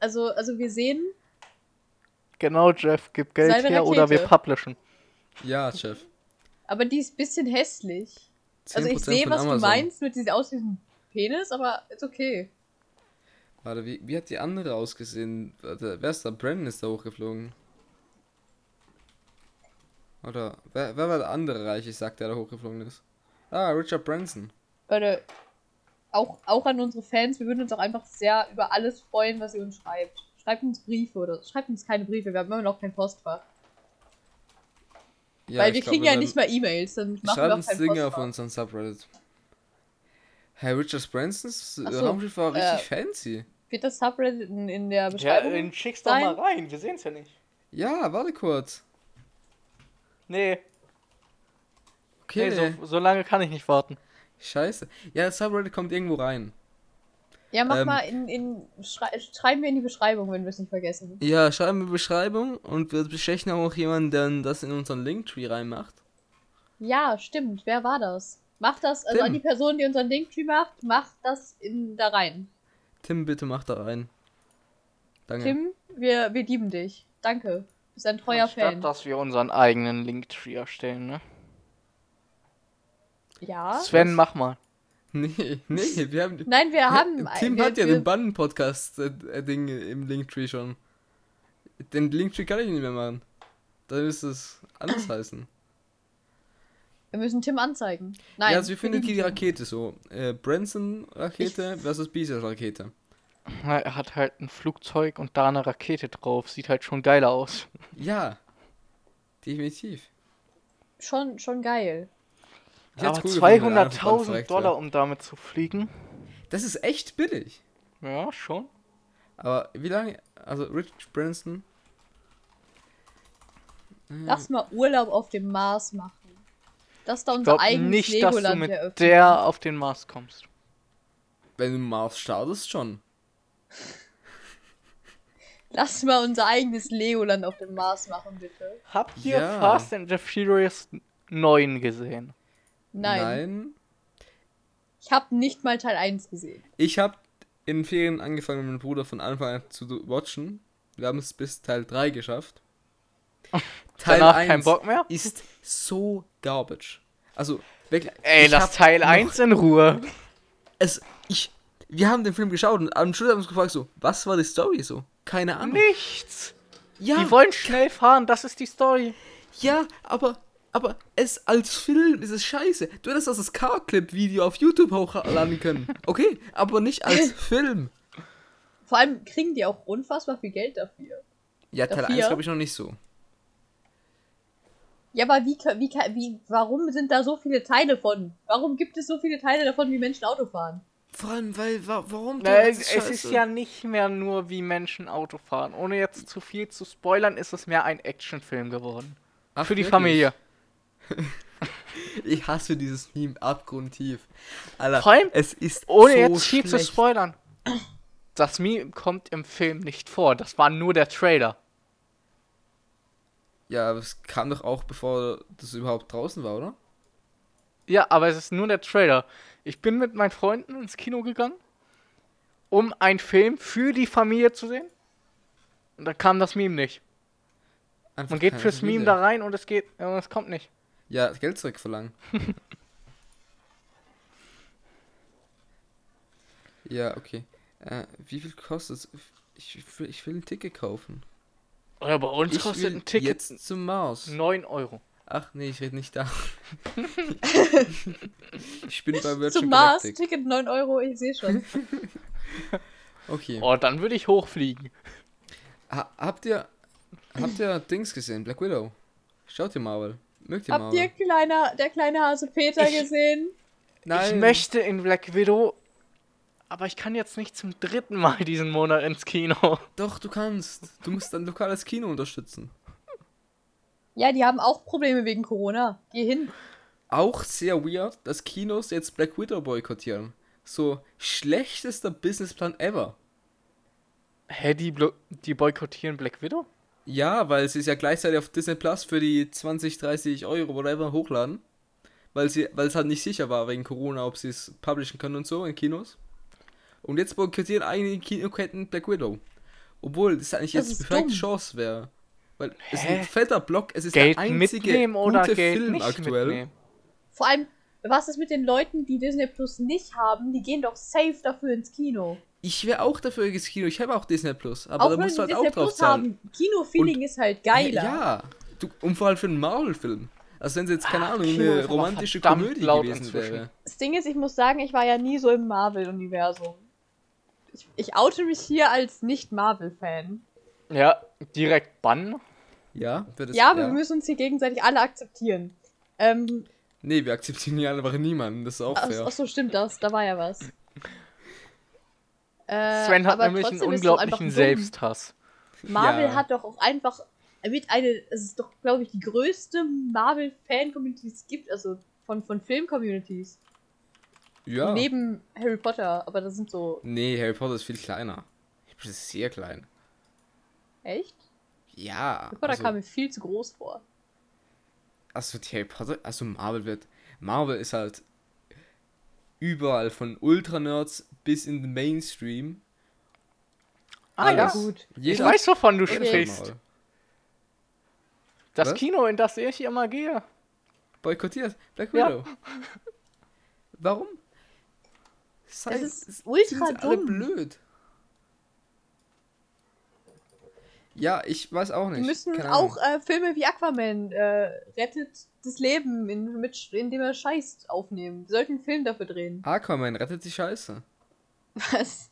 also, also wir sehen, Genau, Jeff, gib Geld her oder wir publishen. Ja, Jeff. aber die ist ein bisschen hässlich. Also ich 10% sehe, von was du Amazon. meinst mit diesem aus diesem Penis, aber ist okay. Warte, wie, wie hat die andere ausgesehen? Warte, wer ist da? Brandon ist da hochgeflogen. Oder wer, wer war der andere Reiche, sagt der da hochgeflogen ist? Ah, Richard Branson. Leute, auch, auch an unsere Fans, wir würden uns auch einfach sehr über alles freuen, was ihr uns schreibt. Schreibt uns Briefe oder schreibt uns keine Briefe, wir haben immer noch kein Postfach. Ja, Weil ich wir glaub, kriegen ja nicht mal E-Mails, dann machen wir Schreibt auch uns kein Dinge auf unseren Subreddit. Herr Richard Bransons so, Raumschiff war äh, richtig fancy. Wird das Subreddit in, in der Ja, Beschreibung? den schick's doch mal rein, wir sehen's ja nicht. Ja, warte kurz. Nee, Okay, nee so, so lange kann ich nicht warten. scheiße. Ja, das Subreddit kommt irgendwo rein. ja, mach ähm, mal in, in schrei schreiben wir in die Beschreibung, wenn wir es nicht vergessen. Ja, schreiben wir Beschreibung und wir bestechen auch jemanden, der das in unseren Linktree reinmacht. Ja, stimmt. Wer war das? Macht das, also Tim. an die Person, die unseren Linktree macht, macht das in da rein. Tim, bitte mach da rein. Danke. Tim, wir, wir lieben dich. Danke. Du bist ein treuer Anstatt, Fan. dass wir unseren eigenen Linktree erstellen, ne? Ja. Sven, mach mal. Nee, nee, wir haben. Nein, wir haben. Tim wir, hat ja wir, den Banden-Podcast-Ding im Linktree schon. Den Linktree kann ich nicht mehr machen. Da müsste es anders heißen. wir müssen Tim anzeigen. Nein. ja, also wir findet ihr die Rakete so? Äh, Branson-Rakete versus Bezos-Rakete. Na, er hat halt ein Flugzeug und da eine Rakete drauf. Sieht halt schon geiler aus. Ja. Definitiv. Schon, schon geil. Ich Aber cool gefunden, wenn er einfach 200.000 verreckt Dollar, um damit zu fliegen. Das ist echt billig. Ja, schon. Aber wie lange? Also, Rich Branson. Lass mal Urlaub auf dem Mars machen. Das ist da Ich unser glaube eigenes nicht, dass du Legoland mit eröffnen. der auf den Mars kommst. Wenn du Mars startest, schon. Lass mal unser eigenes Legoland auf dem Mars machen, bitte. Habt ihr Ja. Fast and the Furious 9 gesehen? Nein. Nein. Ich habe nicht mal Teil 1 gesehen. Ich habe in den Ferien angefangen, mit meinem Bruder von Anfang an zu watchen. Wir haben es bis Teil 3 geschafft. [LAUGHS] Teil Danach 1 kein Bock mehr? ist so garbage. Also, wirklich. Ey, lass Teil noch- 1 in Ruhe. Es, ich, wir haben den Film geschaut und am Schluss haben wir uns gefragt, so, was war die Story so? Keine Ahnung. Nichts. Ja, Die wollen schnell fahren, das ist die Story. ja, aber, aber es als Film ist es scheiße. Du hättest das als Car-Clip-Video auf YouTube hochladen können. Okay, aber nicht als [LAUGHS] Film. Vor allem kriegen die auch unfassbar viel Geld dafür. Ja, Teil Dafür? 1 glaube ich noch nicht so. Ja, aber wie, wie, wie, warum sind da so viele Teile von? Warum gibt es so viele Teile davon, wie Menschen Auto fahren? Vor allem, weil, wa warum? Na, Das es es ist ja nicht mehr nur, wie Menschen Auto fahren. Ohne jetzt zu viel zu spoilern, ist es mehr ein Actionfilm geworden. Ach, Für die wirklich? Familie. [LAUGHS] Ich hasse dieses Meme abgrundtief. Alter, Vor allem, es ist Ohne so jetzt viel zu spoilern. Das Meme kommt im Film nicht vor. Das war nur der Trailer. Ja, aber es kam doch auch, bevor das überhaupt draußen war, oder? Ja, aber es ist nur der Trailer. Ich bin mit meinen Freunden ins Kino gegangen, um einen Film für die Familie zu sehen. Und da kam das Meme nicht. Einfach Man geht fürs Familie. Meme da rein und es geht, und es kommt nicht. Ja, Geld zurückverlangen. [LAUGHS] ja, okay. Äh, wie viel kostet es? Ich, will- ich will ein Ticket kaufen. Oder bei uns ich kostet ein Ticket jetzt zum Mars. 9 Euro. Ach nee, ich rede nicht da. [LAUGHS] ich bin bei Virgin Zum Mars, Galactic. Ticket 9 Euro, ich sehe schon. [LAUGHS] Okay. Oh, dann würde ich hochfliegen. Ha habt ihr habt ihr Dings gesehen? Black Widow? Schaut ihr Marvel? Mögt ihr Habt Marvel? ihr kleiner, der kleine Hase Peter Ich- gesehen? Ich möchte in Black Widow, aber ich kann jetzt nicht zum dritten Mal diesen Monat ins Kino. Doch, du kannst. Du musst dein lokales Kino unterstützen. Ja, die haben auch Probleme wegen Corona. Geh hin. Auch sehr weird, dass Kinos jetzt Black Widow boykottieren. So schlechtester Businessplan ever. Hä, die, blo- die boykottieren Black Widow? Ja, weil sie es ja gleichzeitig auf Disney Plus für die 20, 30 Euro whatever hochladen. Weil sie, weil es halt nicht sicher war wegen Corona, ob sie es publishen können und so in Kinos. Und jetzt boykottieren einige Kinoketten Black Widow. Obwohl das eigentlich Das jetzt die perfekte dumm. Chance wäre. Weil es ist Hä? ein fetter Block, es ist Geld der einzige mitnehmen oder gute Geld Film nicht aktuell. mitnehmen? Vor allem, was ist mit den Leuten, die Disney Plus nicht haben? Die gehen doch safe dafür ins Kino. Ich wäre auch dafür ins Kino. Ich habe auch Disney Plus, aber auch da wenn musst du halt Disney auch drauf Plus zahlen. haben. Kino-Feeling ist halt geiler. Ja, du, und vor allem für einen Marvel-Film. Also wenn es jetzt, keine Ah, Ahnung, Kino eine romantische Komödie gewesen inzwischen. wäre. Das Ding ist, ich muss sagen, ich war ja nie so im Marvel-Universum. Ich, ich oute mich hier als Nicht-Marvel-Fan. Ja, direkt bannen. Ja, wird es, Ja, aber wir müssen uns hier gegenseitig alle akzeptieren. Ähm, Nee, wir akzeptieren hier einfach niemanden, das ist auch ach, fair. ach so, stimmt das. Da war ja was. Äh, Sven hat aber nämlich einen unglaublichen. Selbsthass. Marvel Ja. hat doch auch einfach mit eine, es ist doch, glaube ich, die größte Marvel-Fan-Community, die es gibt, also von, von Film-Communities. Ja. Neben Harry Potter, aber das sind so, Nee, Harry Potter ist viel kleiner. Das ist sehr klein. Echt? Ja. Harry Potter also, kam mir viel zu groß vor. also die Harry Potter, also Marvel wird. Marvel ist halt überall von Ultra-Nerds bis in den Mainstream. Ah ja, Alles. gut. ich weiß, wovon du Okay. sprichst. Das Was? Kino, in das ich immer gehe. Boykottiert. Black Ja. Widow. Warum? Sei, Es ist sind ultra alle dumm. blöd. Ja, ich weiß auch nicht. Die müssen auch äh, Filme wie Aquaman äh, rettet das Leben, in, mit, indem er scheißt, aufnehmen. Wir sollten einen Film dafür drehen. [LAUGHS] Aquaman rettet die Scheiße. Was?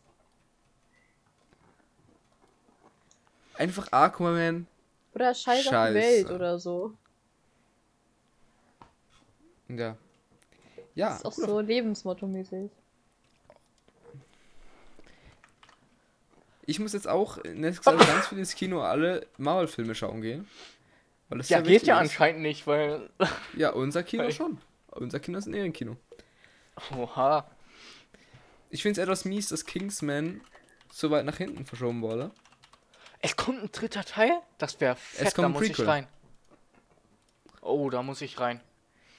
Einfach Aquaman. Oder Scheiß auf die Scheiße. Welt oder so. Ja. Ja, Das ist auch so Lebensmotto-mäßig. Ich muss jetzt auch nächstes [LAUGHS] Jahr ganz viel ins Kino alle Marvel-Filme schauen gehen. Weil das Ja, sehr geht ja ist. anscheinend nicht, weil. [LAUGHS] Ja, unser Kino schon. Unser Kino ist ein Ehrenkino. Oha. Ich finde es etwas mies, dass Kingsman so weit nach hinten verschoben wurde. Es kommt ein dritter Teil? Das wäre fett, kommt da ein muss ich Prequel. rein. Oh, da muss ich rein.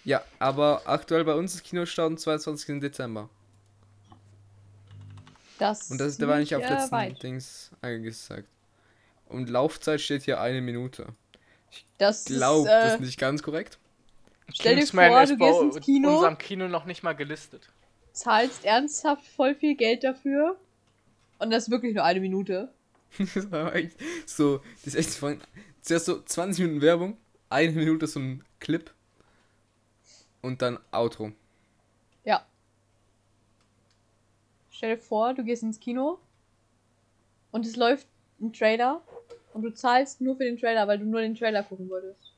Ja, aber aktuell bei uns ist Kinostart am 22. Dezember. Das Und das, der war nicht auf äh, letzten weit. Dings angesagt. Und Laufzeit steht hier eine Minute. Das Glaub, ist, äh, das ist nicht ganz korrekt. Stell dir vor, ist du gehst ins Kino. unserem Kino noch nicht mal gelistet. zahlst ernsthaft voll viel Geld dafür. Und das ist wirklich nur eine Minute. [LAUGHS] Das war echt so, das ist echt voll. Zuerst so 20 Minuten Werbung, eine Minute so ein Clip und dann Outro. Ja. Stell dir vor, du gehst ins Kino und es läuft ein Trailer und du zahlst nur für den Trailer, weil du nur den Trailer gucken wolltest.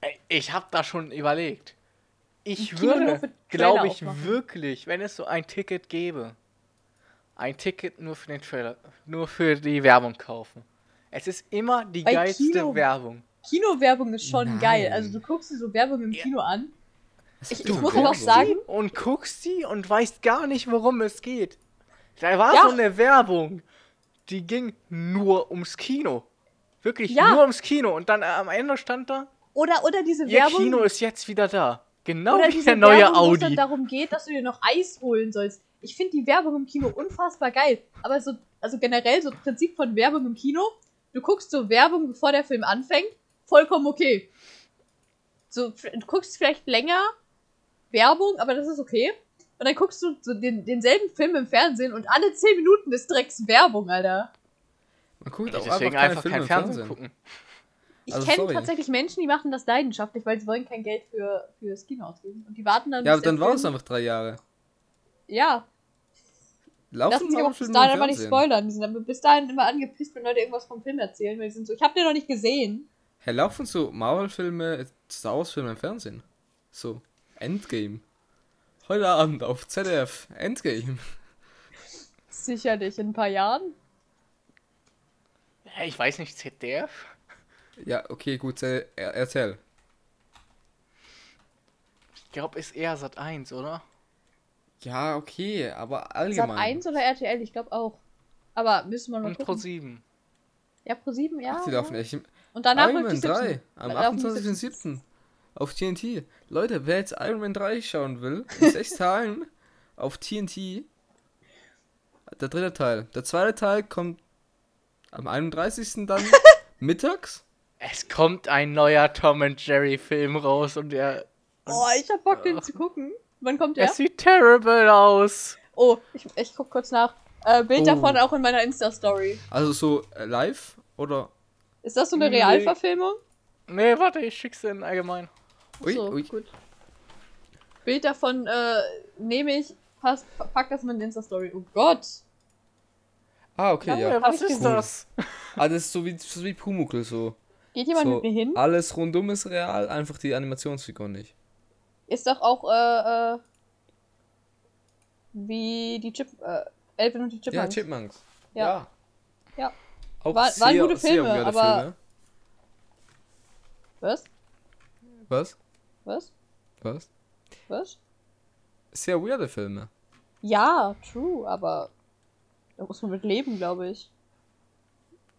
Ey, Ich habe da schon überlegt. Ich würde, glaube ich aufmachen. wirklich, wenn es so ein Ticket gäbe, ein Ticket nur für den Trailer, nur für die Werbung kaufen. Es ist immer die Bei geilste Kino- Werbung. Kinowerbung ist schon Nein. geil. Also du guckst dir so Werbung im Ja. Kino an. Ich- ich muss auch sagen- Und guckst sie und weißt gar nicht, worum es geht. Da war Ja. so eine Werbung, die ging nur ums Kino. Wirklich Ja. nur ums Kino. Und dann äh, am Ende stand da, Oder, oder diese ihr Werbung. Kino ist jetzt wieder da. Genau oder wie diese der neue Werbung, wo es dann Audi. darum geht, dass du dir noch Eis holen sollst. Ich finde die Werbung im Kino unfassbar geil. Aber so, also generell so Prinzip von Werbung im Kino, du guckst so Werbung, bevor der Film anfängt, vollkommen okay. So, du guckst vielleicht länger Werbung, aber das ist okay. Und dann guckst du so den, denselben Film im Fernsehen und alle 10 Minuten ist Drecks Werbung, Alter. Man guckt auch Deswegen einfach keine einfach Filme kein im Fernsehen Fernsehen. gucken. Ich Also, kenne tatsächlich Menschen, die machen das leidenschaftlich, weil sie wollen kein Geld für, fürs Kino ausgeben. Und die warten dann Ja, aber dann war es einfach drei Jahre. Ja, Laufen Lass mich aber bis dahin aber nicht spoilern. Die sind aber bis dahin immer angepisst, wenn Leute irgendwas vom Film erzählen, weil die sind so, ich hab den noch nicht gesehen. Hä, laufen so Marvel-Filme, Star Wars-Filme im Fernsehen? So, Endgame. Heute Abend auf ZDF, Endgame. Sicherlich in ein paar Jahren. Ja, ich weiß nicht, ZDF? Ja, okay, gut, äh, er- erzähl. Ich glaube, ist eher Sat 1, oder? Ja, okay, aber Sat allgemein. 1 oder RTL, ich glaube auch. Aber müssen wir mal Und gucken. Pro 7. ja, Pro 7, ja. Ach, die laufen echt. im- Und danach Iron läuft die Man 3 17. am Dann laufen die 28.07. auf TNT. Leute, wer jetzt Iron Man 3 schauen will, [LAUGHS] muss echt zahlen auf TNT. Der dritte Teil. Der zweite Teil kommt am 31. dann [LAUGHS] mittags. Es kommt ein neuer Tom and Jerry Film raus und der. Oh, ich hab Bock, den zu gucken. Wann kommt der? Es sieht terrible aus. Oh, ich, ich guck kurz nach. Äh, Bild Oh. davon auch in meiner Insta-Story. Also so äh, live oder. Ist das so eine Nee. Realverfilmung? Nee, warte, ich schick's dir in allgemein. Ui, so, ui. gut. Bild davon äh, nehme ich, passt, pack das mal in die Insta-Story. Oh Gott. Ah, okay, Junge, ja. was ich ist das? Ah, das ist so wie, so wie Pumuckl so. Geht jemand so mit mir hin? Alles rundum ist real, einfach die Animationsfigur nicht. Ist doch auch, äh, äh, wie die Chip, äh, Elfen und die Ja, Chipmunks. Chipmunks. Ja. Ja. Ja. Auch War- waren sehr, gute sehr Filme, aber- Filme. Was? Was? Was? Was? Was? Sehr weirde Filme. Ja, true, aber da muss man mit leben, glaube ich.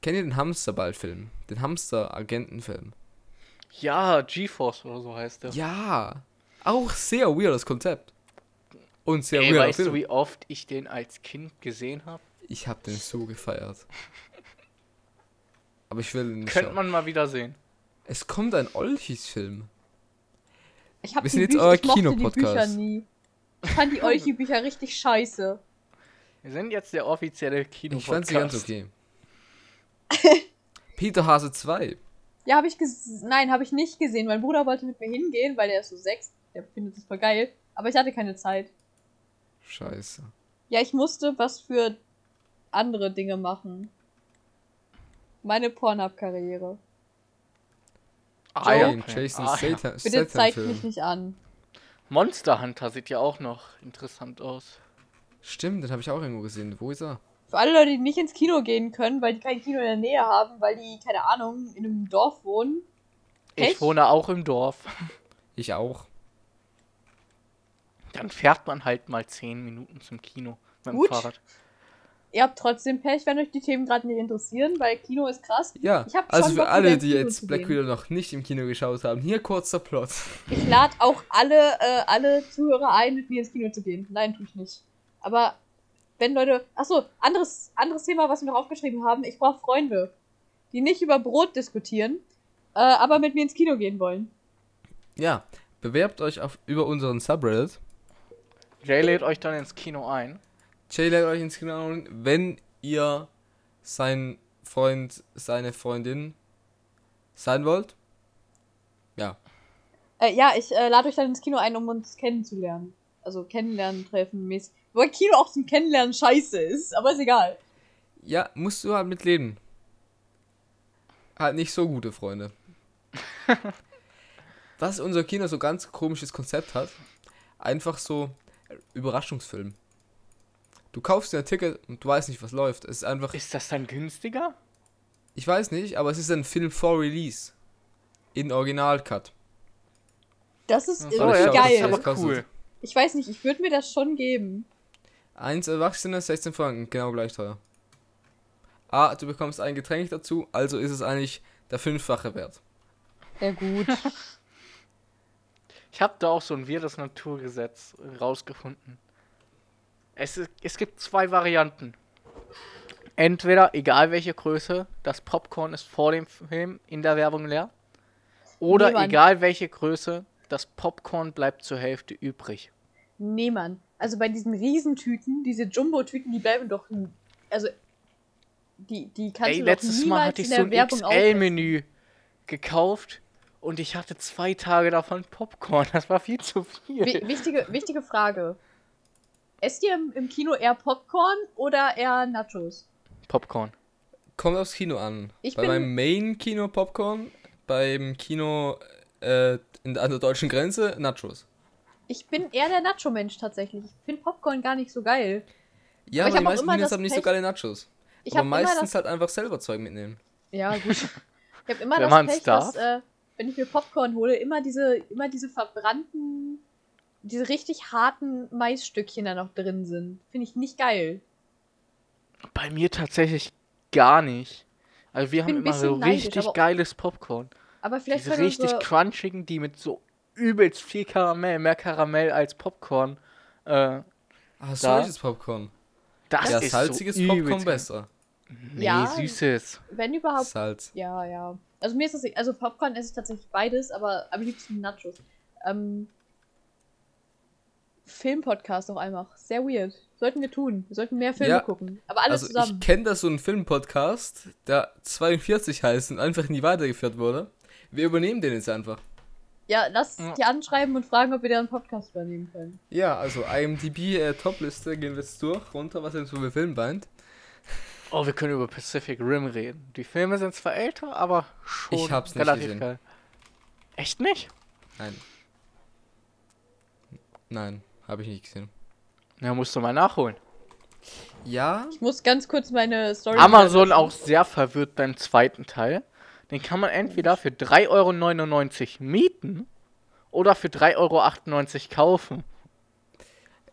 Kennt ihr den Hamsterball-Film? Den Hamster-Agenten-Film? Ja, GeForce oder so heißt der. Ja. Auch sehr weirdes Konzept. Und sehr Ey, weirder weißt Film. du, wie oft ich den als Kind gesehen habe? ich hab den so gefeiert. Aber ich will ihn nicht Könnte man mal wieder sehen. Es kommt ein Olchis-Film. Ich hab Wir die sind jetzt Bücher, euer ich mochte die Bücher Kinopodcast. nie. Ich fand die Olchi-Bücher richtig scheiße. Wir sind jetzt der offizielle Kino Ich fand sie ganz okay. [LAUGHS] Peter Hase 2. Ja, habe ich ges Nein, habe ich nicht gesehen. Mein Bruder wollte mit mir hingehen, weil der ist so sechs. Der findet es voll geil. Aber ich hatte keine Zeit. Scheiße. Ja, ich musste was für andere Dinge machen. Meine Pornhub-Karriere. Ah, ja. Jason Ah, ja. Statham Bitte Statham zeigt mich nicht an. Monster Hunter sieht ja auch noch interessant aus. Stimmt, den habe ich auch irgendwo gesehen. Wo ist er? Für alle Leute, die nicht ins Kino gehen können, weil die kein Kino in der Nähe haben, weil die, keine Ahnung, in einem Dorf wohnen. Ich Echt? wohne auch im Dorf. Ich auch. Dann fährt man halt mal 10 Minuten zum Kino mit dem Gut. Fahrrad. Ihr habt trotzdem Pech, wenn euch die Themen gerade nicht interessieren, weil Kino ist krass. Ja, Ich hab also schon für Bock, alle, die jetzt Black. Widow noch nicht im Kino geschaut haben, hier kurzer Plot. [LAUGHS] Ich lade auch alle, äh, alle Zuhörer ein, mit mir ins Kino zu gehen. Nein, tue ich nicht. Aber wenn Leute. Achso, anderes, anderes Thema, was wir noch aufgeschrieben haben. Ich brauche Freunde, die nicht über Brot diskutieren, äh, aber mit mir ins Kino gehen wollen. Ja, bewerbt euch auf, über unseren Subreddit. Jay lädt euch dann ins Kino ein. Jay lädt euch ins Kino ein, wenn ihr sein Freund, seine Freundin sein wollt. Ja, Äh, ja, ich äh, lade euch dann ins Kino ein, um uns kennenzulernen. Also kennenlernen, treffen, mäßig. Wobei Kino auch zum Kennenlernen scheiße ist, aber ist egal. ja, musst du halt mit leben. Halt nicht so gute Freunde. [LAUGHS] Was unser Kino so ganz komisches Konzept hat, einfach so Überraschungsfilm. Du kaufst dir ein Ticket und du weißt nicht, was läuft. Es ist einfach, Ist das dann günstiger? ich weiß nicht, aber es ist ein Film vor Release. In Original-Cut. Das ist Ach irgendwie ja, das ist geil. aber- aber cool. Ich weiß nicht, ich würde mir das schon geben. Eins Erwachsene, 16 Franken, genau gleich teuer. Ah, du bekommst ein Getränk dazu, also ist es eigentlich der fünffache Wert. Ja, gut. [LAUGHS] Ich habe da auch so ein weirdes Naturgesetz rausgefunden. Es, es gibt zwei Varianten. Entweder, egal welche Größe, das Popcorn ist vor dem Film in der Werbung leer. Oder Nee, Mann. egal welche Größe, das Popcorn bleibt zur Hälfte übrig. Nee, Mann. Also bei diesen Riesentüten, diese Jumbo-Tüten, die bleiben doch. Also. Die, die kannst Ey, du doch letztes niemals Mal hatte ich so ein. XL-Menü gekauft und ich hatte zwei Tage davon Popcorn. Das war viel zu viel. Wi- Wichtige, wichtige Frage. Esst ihr im, im Kino eher Popcorn oder eher Nachos? Popcorn. Kommt aufs Kino an. Ich Bei bin- meinem Main-Kino Popcorn, beim Kino äh, in, an der deutschen Grenze Nachos. Ich bin eher der Nacho-Mensch tatsächlich. Ich finde Popcorn gar nicht so geil. Ja, Aber ich aber die meisten Kinos haben nicht so geile Nachos. Ich aber habe immer meistens das. halt einfach selber Zeug mitnehmen. Ja, gut. [LAUGHS] Ich habe immer Wenn das Pech, dass, äh, wenn ich mir Popcorn hole, immer diese, immer diese verbrannten, diese richtig harten Maisstückchen da noch drin sind. Finde ich nicht geil. Bei mir tatsächlich gar nicht. Also wir haben immer so neidisch, richtig aber- geiles Popcorn. Aber vielleicht Diese richtig unsere, crunchigen, die mit so übelst viel Karamell, mehr Karamell als Popcorn. Äh, Da. solches Popcorn. das ja, ist salziges so Popcorn übelst- besser. Nee, Ja. süßes. wenn überhaupt, Salz. Ja, ja. Also mir ist das, also Popcorn esse ich tatsächlich beides, aber am liebsten Nachos. Ähm, Filmpodcast auch einfach. Sehr weird. Sollten wir tun. Wir sollten mehr Filme Ja. gucken. Aber alles also zusammen. ich kenne da so einen Filmpodcast, der 42 heißt und einfach nie weitergeführt wurde. Wir übernehmen den jetzt einfach. Ja, lass Ja. die anschreiben und fragen, ob wir deren Podcast übernehmen können. Ja, also IMDb äh, Topliste gehen wir jetzt durch, runter, was jetzt so für Film meint. Oh, wir können über Pacific Rim reden. Die Filme sind zwar älter, aber schon Ich hab's nicht relativ gesehen. geil. Echt nicht? Nein. Nein, habe ich nicht gesehen. Ja, musst du mal nachholen. Ja, Ich muss ganz kurz meine Story. Amazon auch sehr verwirrt beim zweiten Teil. Den kann man entweder für 3,99 Euro mieten oder für 3,98 Euro kaufen.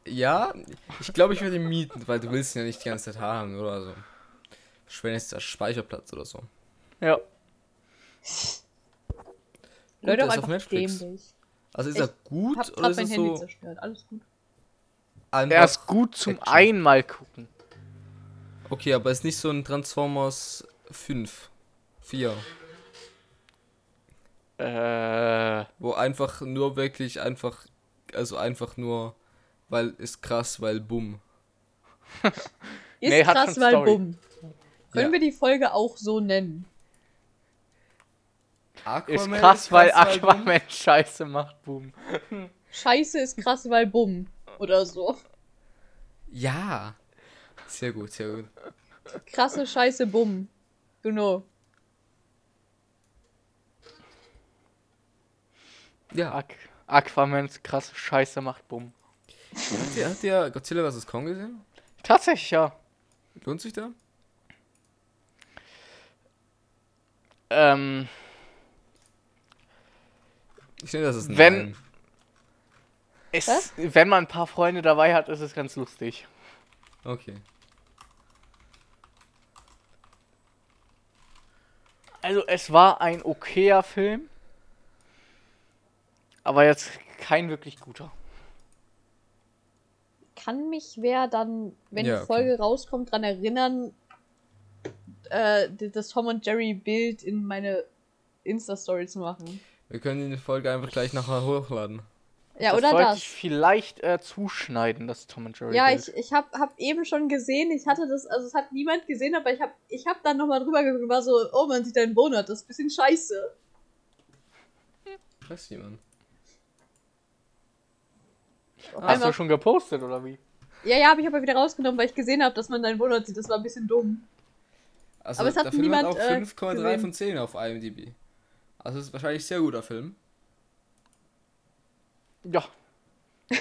ja, ich glaube, ich werde ihn mieten, weil du willst ihn ja nicht die ganze Zeit haben oder so. Verschwendest der Speicherplatz oder so. Ja. Leute der auch ist auf Netflix. dämlich. Also ist Ich er gut Hab oder grad ist mein es Handy so zerstört. Alles gut. einfach... Er ist gut zum Action. einmal gucken. Okay, aber ist nicht so ein Transformers 5, 4, Äh, wo einfach nur wirklich einfach, also einfach nur, weil ist krass, weil bumm. [LAUGHS] Ist Nee, krass, weil bumm. Können Ja. wir die Folge auch so nennen? Aquaman ist krass, weil bumm. Aquaman [LAUGHS] Scheiße macht, boom. Scheiße ist krass, weil bumm. Oder so. Ja. Sehr gut, sehr gut. Krasse Scheiße, bumm. Genau. Ja, Aqu Aquamans krasse Scheiße macht, boom. habt ihr, habt ihr Godzilla vs. Kong gesehen? Tatsächlich, ja. Lohnt sich da? Ähm, ich finde, das ist ein wenn, Nein. Es, wenn man ein paar Freunde dabei hat, ist es ganz lustig. Okay. Also es war ein okayer Film, aber jetzt kein wirklich guter. Kann mich wer dann, wenn ja, die Folge rauskommt, daran erinnern, äh, das Tom und Jerry Bild in meine Insta-Story zu machen? Wir können die Folge einfach gleich nachher hochladen. Ja, das oder wollte das? ich vielleicht äh, zuschneiden, das Tom und Jerry. Ja, Bild. ich, ich hab, hab eben schon gesehen, ich hatte das, also es hat niemand gesehen, aber ich hab, ich hab dann nochmal drüber geguckt und war so, oh, man sieht deinen Monat, das ist ein bisschen scheiße. Weiß jemand. Hast einmal- du schon gepostet oder wie? Ja, ja, habe ich aber wieder rausgenommen, weil ich gesehen habe, dass man deinen Monat sieht, das war ein bisschen dumm. Also Aber es hat Film niemand, auch äh, 5,3 gesehen. von 10 auf IMDb. Also es ist wahrscheinlich ein sehr guter Film. Ja.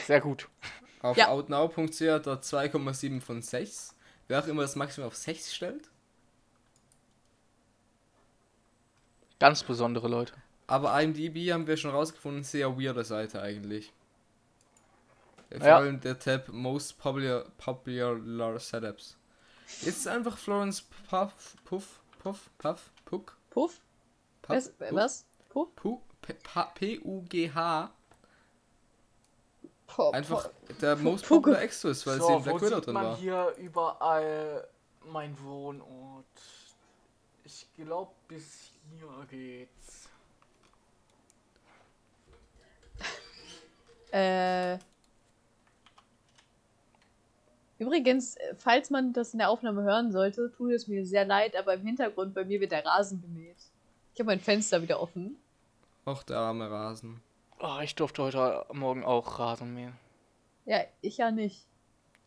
Sehr gut. [LAUGHS] Auf Ja. outnow.ch hat er 2,7 von 6. Wer auch immer das Maximum auf 6 stellt. Ganz besondere Leute. Aber IMDb haben wir schon rausgefunden, sehr weirde Seite eigentlich. Vor Ja. allem der Tab Most Popular, popular Setups. Jetzt ist einfach Florence Puff, Puff, Puff, Puff, Puck, Puff? Was? Puff, was? Puff? Pu- P- Pa- P-U-G-H. Einfach der Most. Popular Extras, weil sie in Black Widow drin war. hier überall mein Wohnort? Ich glaube, bis hier geht's. [LAUGHS] Äh. Übrigens, äh, falls man das in der Aufnahme hören sollte, tut es mir sehr leid, aber im Hintergrund bei mir wird der Rasen gemäht. Ich habe mein Fenster wieder offen. Och, der arme Rasen. Oh, ich durfte heute Morgen auch Rasen mähen. Ja, ich ja nicht.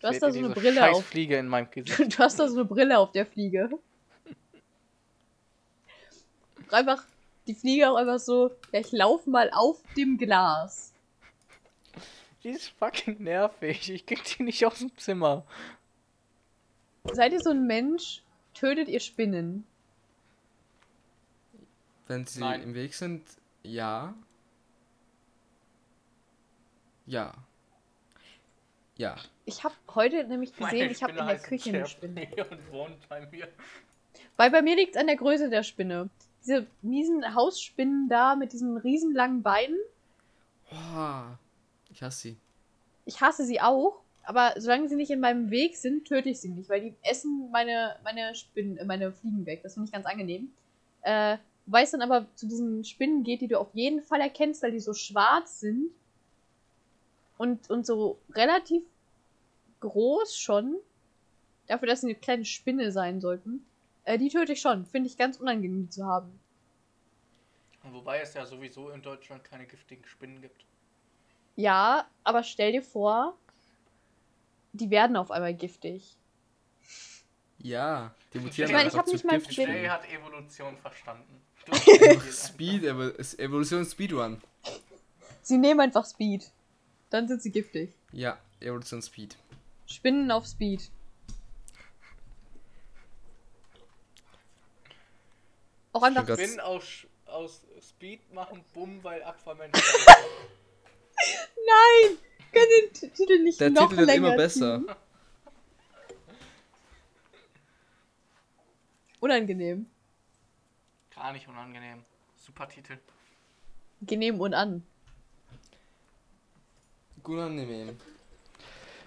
Du hast da so eine Brille scheiß auf. Fliege in meinem [LAUGHS] Gesicht. Du hast da so eine Brille auf der Fliege. Einfach, die Fliege auch einfach so, ja, ich laufe mal auf dem Glas. Die ist fucking nervig. Ich krieg die nicht aus dem Zimmer. Seid ihr so ein Mensch, tötet ihr Spinnen? Wenn sie Nein. im Weg sind, ja. Ja. Ja. Ich habe heute nämlich gesehen, Meine ich habe in der Küche eine Spinne. Und wohnt bei mir. Weil bei mir liegt es an der Größe der Spinne. Diese miesen Hausspinnen da mit diesen riesen langen Beinen. Boah. Ich hasse sie. Ich hasse sie auch, aber solange sie nicht in meinem Weg sind, töte ich sie nicht, weil die essen meine, meine Spinnen, äh, meine Fliegen weg. Das finde ich ganz angenehm. Äh, wobei es dann aber zu diesen Spinnen geht, die du auf jeden Fall erkennst, weil die so schwarz sind und, und so relativ groß schon. Dafür, dass sie eine kleine Spinne sein sollten. Äh, die töte ich schon. Finde ich ganz unangenehm zu haben. Wobei es ja sowieso in Deutschland keine giftigen Spinnen gibt. Ja, aber stell dir vor, die werden auf einmal giftig. Ja. Die mutieren Ich meine, ich einfach hab zu nicht mal. Jay hat Evolution verstanden. [LAUGHS] Speed, Evolution Speedrun. Sie nehmen einfach Speed. Dann sind sie giftig. Ja, Evolution Speed. Spinnen auf Speed. Auch einfach. Spinnen aus, aus Speed machen Bumm, weil Aquaman. [LAUGHS] Nein! Können den Titel nicht Der noch Titel wird länger immer besser. ziehen? Unangenehm. Gar nicht unangenehm. Super Titel. Genehm und an. Gut angenehm.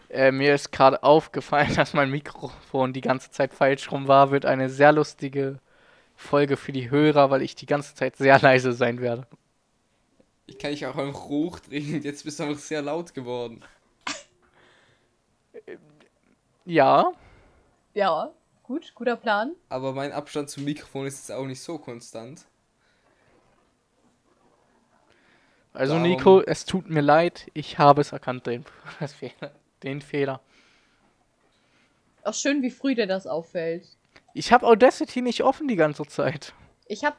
Äh, mir ist gerade aufgefallen, [LAUGHS] dass mein Mikrofon die ganze Zeit falsch rum war. Wird eine sehr lustige Folge für die Hörer, weil ich die ganze Zeit sehr [LAUGHS] leise sein werde. Ich kann dich auch einfach hochdrehen. Jetzt bist du einfach sehr laut geworden. Ja, Ja, gut, guter Plan. Aber mein Abstand zum Mikrofon ist jetzt auch nicht so konstant. also Darum- Nico, es tut mir leid, ich habe es erkannt, den, [LAUGHS] Fehler, den Fehler. Auch schön, wie früh dir das auffällt. Ich habe Audacity nicht offen die ganze Zeit. Ich habe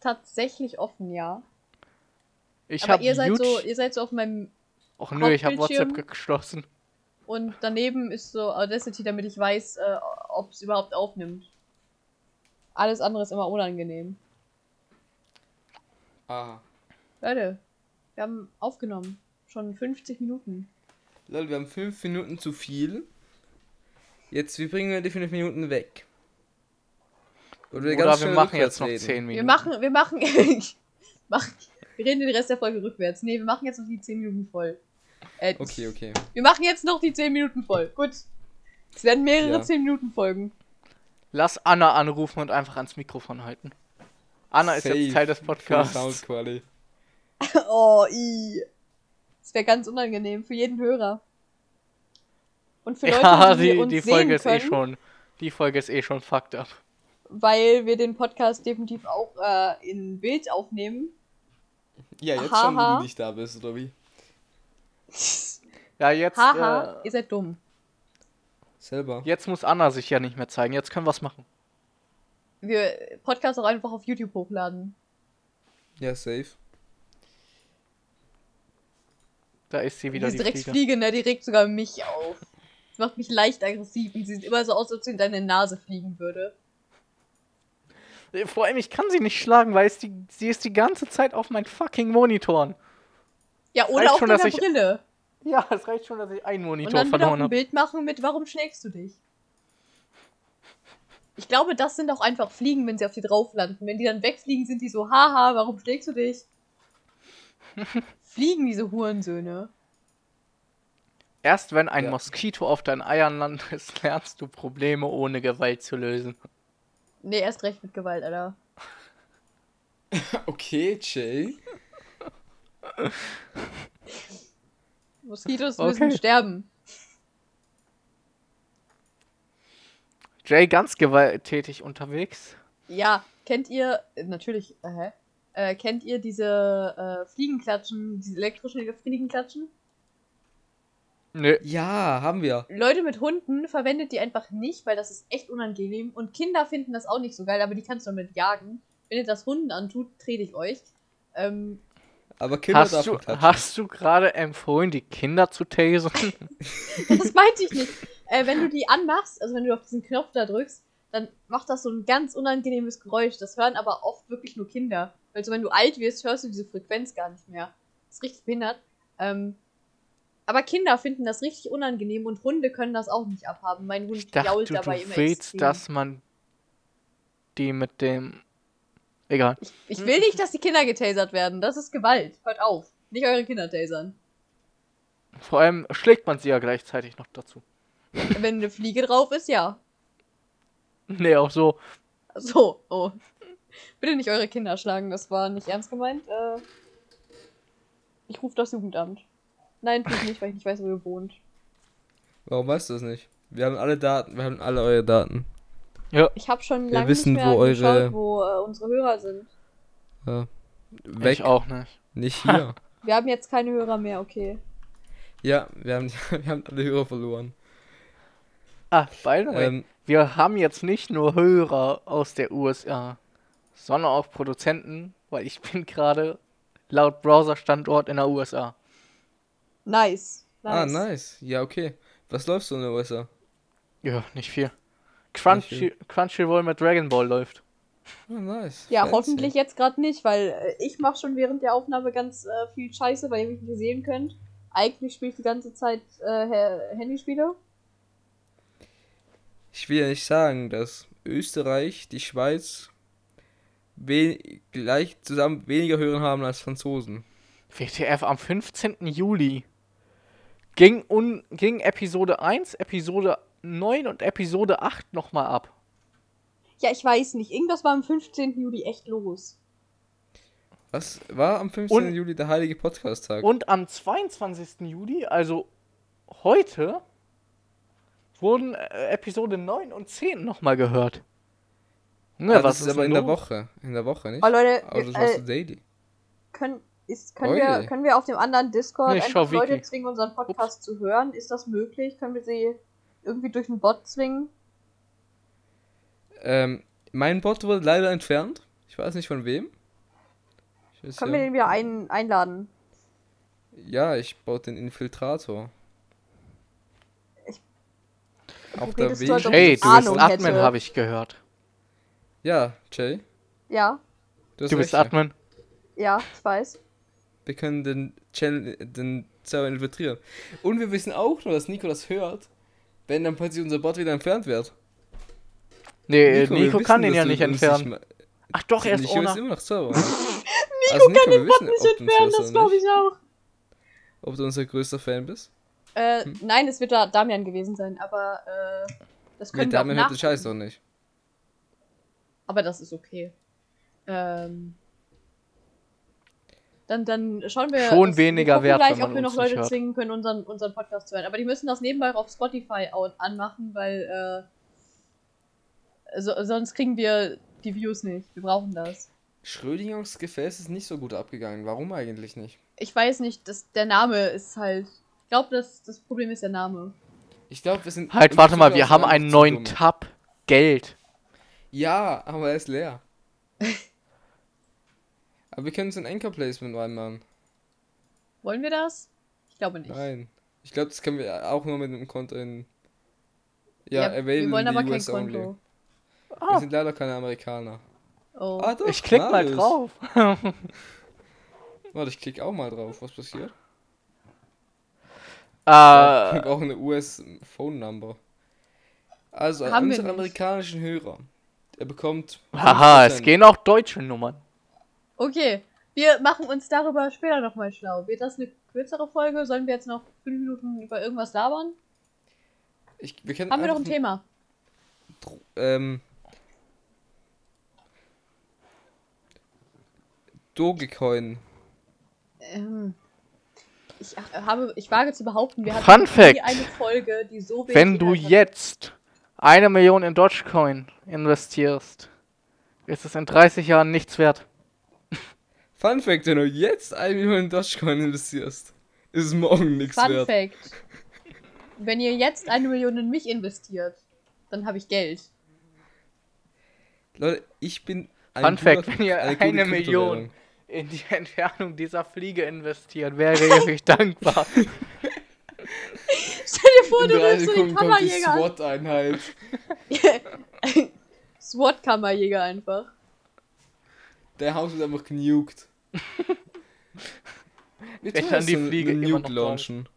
tatsächlich offen, ja. Ich Aber habe ihr seid so, ihr seid so auf meinem Och nö, ich habe. WhatsApp geschlossen. Und daneben ist so Audacity, damit ich weiß, äh, ob es überhaupt aufnimmt. Alles andere ist immer unangenehm. Ah. Leute, wir haben aufgenommen. Schon 50 Minuten. Lol, wir haben 5 Minuten zu viel. Jetzt, wie bringen wir die 5 Minuten weg? Oder wir, Oder ganz wir machen jetzt noch reden. 10 Minuten. Wir machen, wir machen, [LAUGHS] machen, wir reden den Rest der Folge rückwärts. Nee, wir machen jetzt noch die 10 Minuten voll. Äh, Okay, okay. Wir machen jetzt noch die 10 Minuten voll. Gut. Es werden mehrere Ja. 10 Minuten Folgen. Lass Anna anrufen und einfach ans Mikrofon halten. Anna ist Safe. jetzt Teil des Podcasts. [LAUGHS] Oh, i. Das wäre ganz unangenehm für jeden Hörer. Und für Leute, Ja, die, die, uns die sehen Folge ist können, eh schon. Die Folge ist eh schon fucked up. weil wir den Podcast definitiv auch äh, in Bild aufnehmen. Ja, jetzt Haha. schon, wo du nicht da bist, oder wie? Ja, jetzt, Haha, äh, ihr seid dumm. Selber. jetzt muss Anna sich ja nicht mehr zeigen. Jetzt können wir es machen. Wir Podcast auch einfach auf YouTube hochladen. Ja, safe. Da ist sie wieder die Fliege. Drecksfliege, ne, die regt sogar mich auf. Das macht mich leicht aggressiv und sie sieht immer so aus, als ob sie in deine Nase fliegen würde. Vor allem, ich kann sie nicht schlagen, weil es die, sie ist die ganze Zeit auf meinen fucking Monitoren. Ja, oder auf schon, dass ich- Brille. Ja, es reicht schon, dass ich einen Und Monitor dann wieder auch verloren ein habe. Bild machen mit, warum schlägst du dich? Ich glaube, das sind auch einfach Fliegen, wenn sie auf die drauf landen. Wenn die dann wegfliegen, sind die so, haha, warum schlägst du dich? [LAUGHS] Fliegen diese Hurensöhne. Erst wenn ein Ja. Moskito auf deinen Eiern landet, [LAUGHS] lernst du Probleme ohne Gewalt zu lösen. Nee, erst recht mit Gewalt, Alter. [LAUGHS] Okay, Jay. Moskitos Okay. müssen sterben. Jay ganz gewalttätig unterwegs. Ja, kennt ihr, natürlich, äh, hä? Äh, kennt ihr diese äh, Fliegenklatschen, diese elektrischen Fliegenklatschen? Nö. Ja, haben wir. Leute mit Hunden verwendet die einfach nicht, weil das ist echt unangenehm. Und Kinder finden das auch nicht so geil, aber die kannst du damit jagen. Wenn ihr das Hunden antut, trete ich euch. Ähm, Aber Kinder Hast darf du, hast du gerade empfohlen, die Kinder zu tasern? [LAUGHS] das meinte ich nicht. Äh, wenn du die anmachst, also wenn du auf diesen Knopf da drückst, dann macht das so ein ganz unangenehmes Geräusch. Das hören aber oft wirklich nur Kinder. Also wenn du alt wirst, hörst du diese Frequenz gar nicht mehr. Das ist richtig behindert. Ähm, aber Kinder finden das richtig unangenehm und Hunde können das auch nicht abhaben. Mein Hund Ich dachte, jault dabei du immer willst, extrem. dass man die mit dem... Egal. Ich will nicht, dass die Kinder getasert werden. Das ist Gewalt. Hört auf. Nicht eure Kinder tasern. Vor allem schlägt man sie ja gleichzeitig noch dazu. [LAUGHS] Wenn eine Fliege drauf ist, ja. Nee, auch so. So, oh. Bitte nicht eure Kinder schlagen, das war nicht ernst gemeint. Äh, ich rufe das Jugendamt. Nein, tue ich nicht, weil ich nicht weiß, wo ihr wohnt. Warum weißt du das nicht? Wir haben alle Daten, wir haben alle eure Daten. Ich habe schon Wir lange wissen, nicht mehr wo eure- geschaut, wo äh, unsere Hörer sind. Ja. Weg, Ich auch nicht. nicht hier. Wir haben jetzt keine Hörer mehr, okay. ja, wir haben, [LAUGHS] wir haben alle Hörer verloren. Ah, by the way, Ähm, wir haben jetzt nicht nur Hörer aus der USA, sondern auch Produzenten, weil ich bin gerade laut Browser-Standort in der USA. Nice. Ah, nice. nice. Ja, okay. Was läufst du in der USA? Ja, nicht viel. Crunchy, Crunchyroll mit Dragon Ball läuft. Ah, nice. Ja, Fancy. hoffentlich jetzt gerade nicht, weil äh, ich mache schon während der Aufnahme ganz äh, viel Scheiße, bei dem ich nicht sehen könnt. Eigentlich spiele ich die ganze Zeit äh, Ha- Handyspiele. Ich will ja nicht sagen, dass Österreich, die Schweiz we gleich zusammen weniger Hörer haben als Franzosen. WTF am 15. Juli ging, un, ging Episode 1, Episode 9 und Episode 8 nochmal ab. Ja, ich weiß nicht. Irgendwas war am 15. Juli echt los. Was war am 15. Und- Juli der heilige Podcast-Tag? Und am 22. Juli, also heute, wurden äh, Episode 9 und 10 nochmal gehört. Junge, ah, was das ist aber denn in der los? Woche. In der Woche, nicht? Oh, Leute, aber das äh, du daily. können, ist, können, wir, können wir auf dem anderen Discord Nee, einfach Leute Wiki. zwingen, unseren Podcast zu hören? Ist das möglich? Können wir sie irgendwie durch einen Bot zwingen? Ähm, mein Bot wurde leider entfernt. Ich weiß nicht von wem. Ich weiß Können wir ja, den wieder ein, einladen? ja, ich baue den Infiltrator. Ich- Auf Du der Weg. ob Hey, du bist Admin, habe ich gehört. Ja, Jay. Ja, hast Du bist. Admin. ja, ich weiß. Wir können den Channel, den Server infiltrieren. Und wir wissen auch nur, dass Nico das hört, wenn dann plötzlich unser Bot wieder entfernt wird. Nee, Nico, wissen, kann den ja nicht entfernen. ma- Ach doch, er ist Nico ist ohne. immer noch sauer. [LAUGHS] Nico, also, kann den Bot Nicht entfernen, das glaube ich auch. Ob du unser größter Fan bist? Äh, Hm? nein, es wird da Damian gewesen sein, aber äh, das Nee, können wir auch damit hört den. Scheiß doch nicht. Aber das ist okay. Ähm, dann, dann schauen wir. Schon weniger wert, gleich, wenn man ob wir noch Leute hört. zwingen können, unseren, unseren Podcast zu hören. Aber die müssen das nebenbei auf Spotify anmachen, weil äh, so, sonst kriegen wir die Views nicht. Wir brauchen das. Schrödingers Gefäß ist nicht so gut abgegangen. Warum eigentlich nicht? Ich weiß nicht, das, der Name ist halt. Ich glaube, das, das Problem ist der Name. Ich glaube, wir sind. Halt, warte mal, wir haben einen neuen. Tab. Geld. Ja, aber er ist leer. [LAUGHS] aber wir können so ein Anchor-Placement reinmachen. Wollen wir das? Ich glaube nicht. Nein. Ich glaube, das können wir auch nur mit einem Konto in. Ja, available wir wollen aber kein US only. Konto. Wir sind leider keine Amerikaner. Oh. Ah, doch, Ich klick mal Marius. drauf. [LAUGHS] Warte, ich klicke auch mal drauf. Was passiert? Äh, Wir brauchen eine US-Phone-Number. Also, an nicht. amerikanischen Hörer. Er bekommt. haha, es 5%. gehen auch deutsche Nummern. Okay, wir machen uns darüber später nochmal schlau. Wird das eine kürzere Folge? Sollen wir jetzt noch fünf Minuten über irgendwas labern? Ich, wir können Haben wir noch ein Thema? Dro- Ähm. Dogecoin. Ähm, ich habe, ich wage zu behaupten, wir hatten Fun Fact. eine Folge, die so wenig Wenn du jetzt eine Million in Dogecoin investierst, ist es in 30 Jahren nichts wert. Fun Fact, wenn du jetzt 1 Million in Dogecoin investierst, ist es morgen nichts Fun wert. Fact. Wenn ihr jetzt eine Million in mich investiert, dann habe ich Geld. Leute, ich bin Fun guter- Fact, wenn ihr eine eine Million in die Entfernung dieser Fliege investiert, wäre ich euch dankbar. [LAUGHS] Stell dir vor, du rufst so den Sekunden kommt die Kammerjäger. SWAT-Einheit. [LAUGHS] SWAT-Kammerjäger einfach. Der Haus wird einfach genuked. Tun dann jetzt die Fliege immer noch launchen.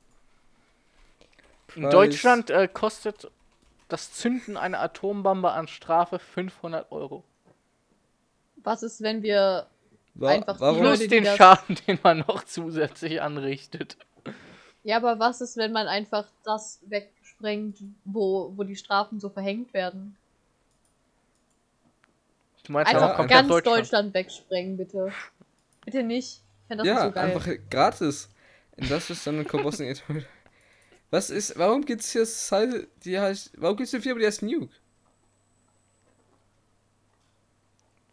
In. Deutschland äh, kostet das Zünden einer Atombombe an Strafe 500 Euro. Was ist, wenn wir Wa Einfach die warum? Leute, Plus die den das- Schaden, den man noch zusätzlich anrichtet. Ja, aber was ist, wenn man einfach das wegsprengt, wo, wo die Strafen so verhängt werden? Du meinst Einfach aber komplett ganz Deutschland. Deutschland. wegsprengen, bitte. Bitte nicht. Ich fänd das ja, nicht so geil. einfach gratis. Und das ist dann ein Kombosting Was ist, warum gibt's hier Seite, die heißt, warum gibt's eine Firma, die heißt Nuke?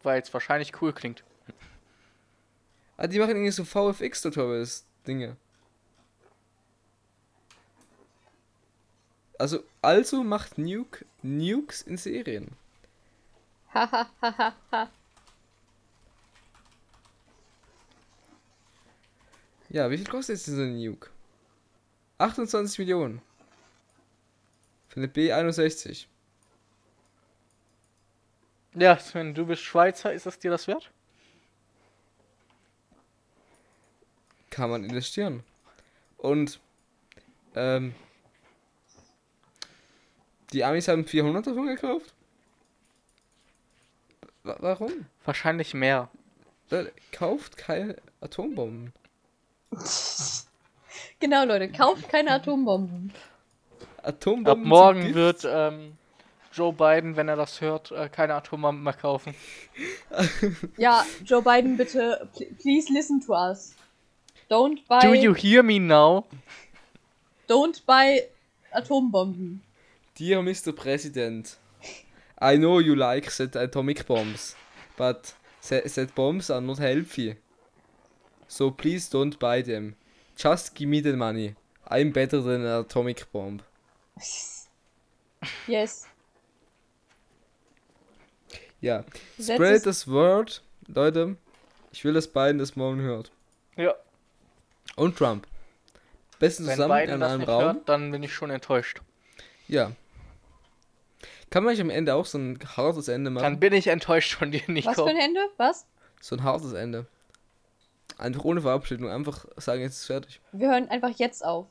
Weil es wahrscheinlich cool klingt. Ah, die machen irgendwie so VFX-Tutorials, Dinge. Also, also macht Nuke Nukes in Serien. Hahaha. Ja, wie viel kostet jetzt eine Nuke? 28 Millionen. Für eine B61. Ja, Sven, du bist Schweizer, ist es dir das wert? Kann man investieren. Und, ähm, die Amis haben 400 davon gekauft? Wa warum? Wahrscheinlich mehr. Leute, kauft keine Atombomben. [LAUGHS] Genau, Leute, kauft keine Atombomben. Atombomben Ab morgen sind wird ähm, Joe Biden, wenn er das hört, äh, keine Atombomben mehr kaufen. [LAUGHS] Ja, Joe Biden, bitte, pl- please listen to us. Don't buy, Do you hear me now? don't buy Atombomben. Dear Mr. President, I know you like that atomic bombs, but that, that bombs are not healthy. So please don't buy them. Just give me the money. I'm better than an atomic bomb. [LAUGHS] Yes. Ja, That spread is- das word, Leute. Ich will, dass Biden das morgen hört. Ja. Und Trump. Besten Wenn zusammen Biden in das einem Raum. hört, dann bin ich schon enttäuscht. Ja. Kann man nicht am Ende auch so ein hartes Ende machen? Dann bin ich enttäuscht von dir, Nico. Was für ein Ende? Was? So ein hartes Ende. Einfach ohne Verabschiedung. Einfach sagen, jetzt ist fertig. Wir hören einfach jetzt auf.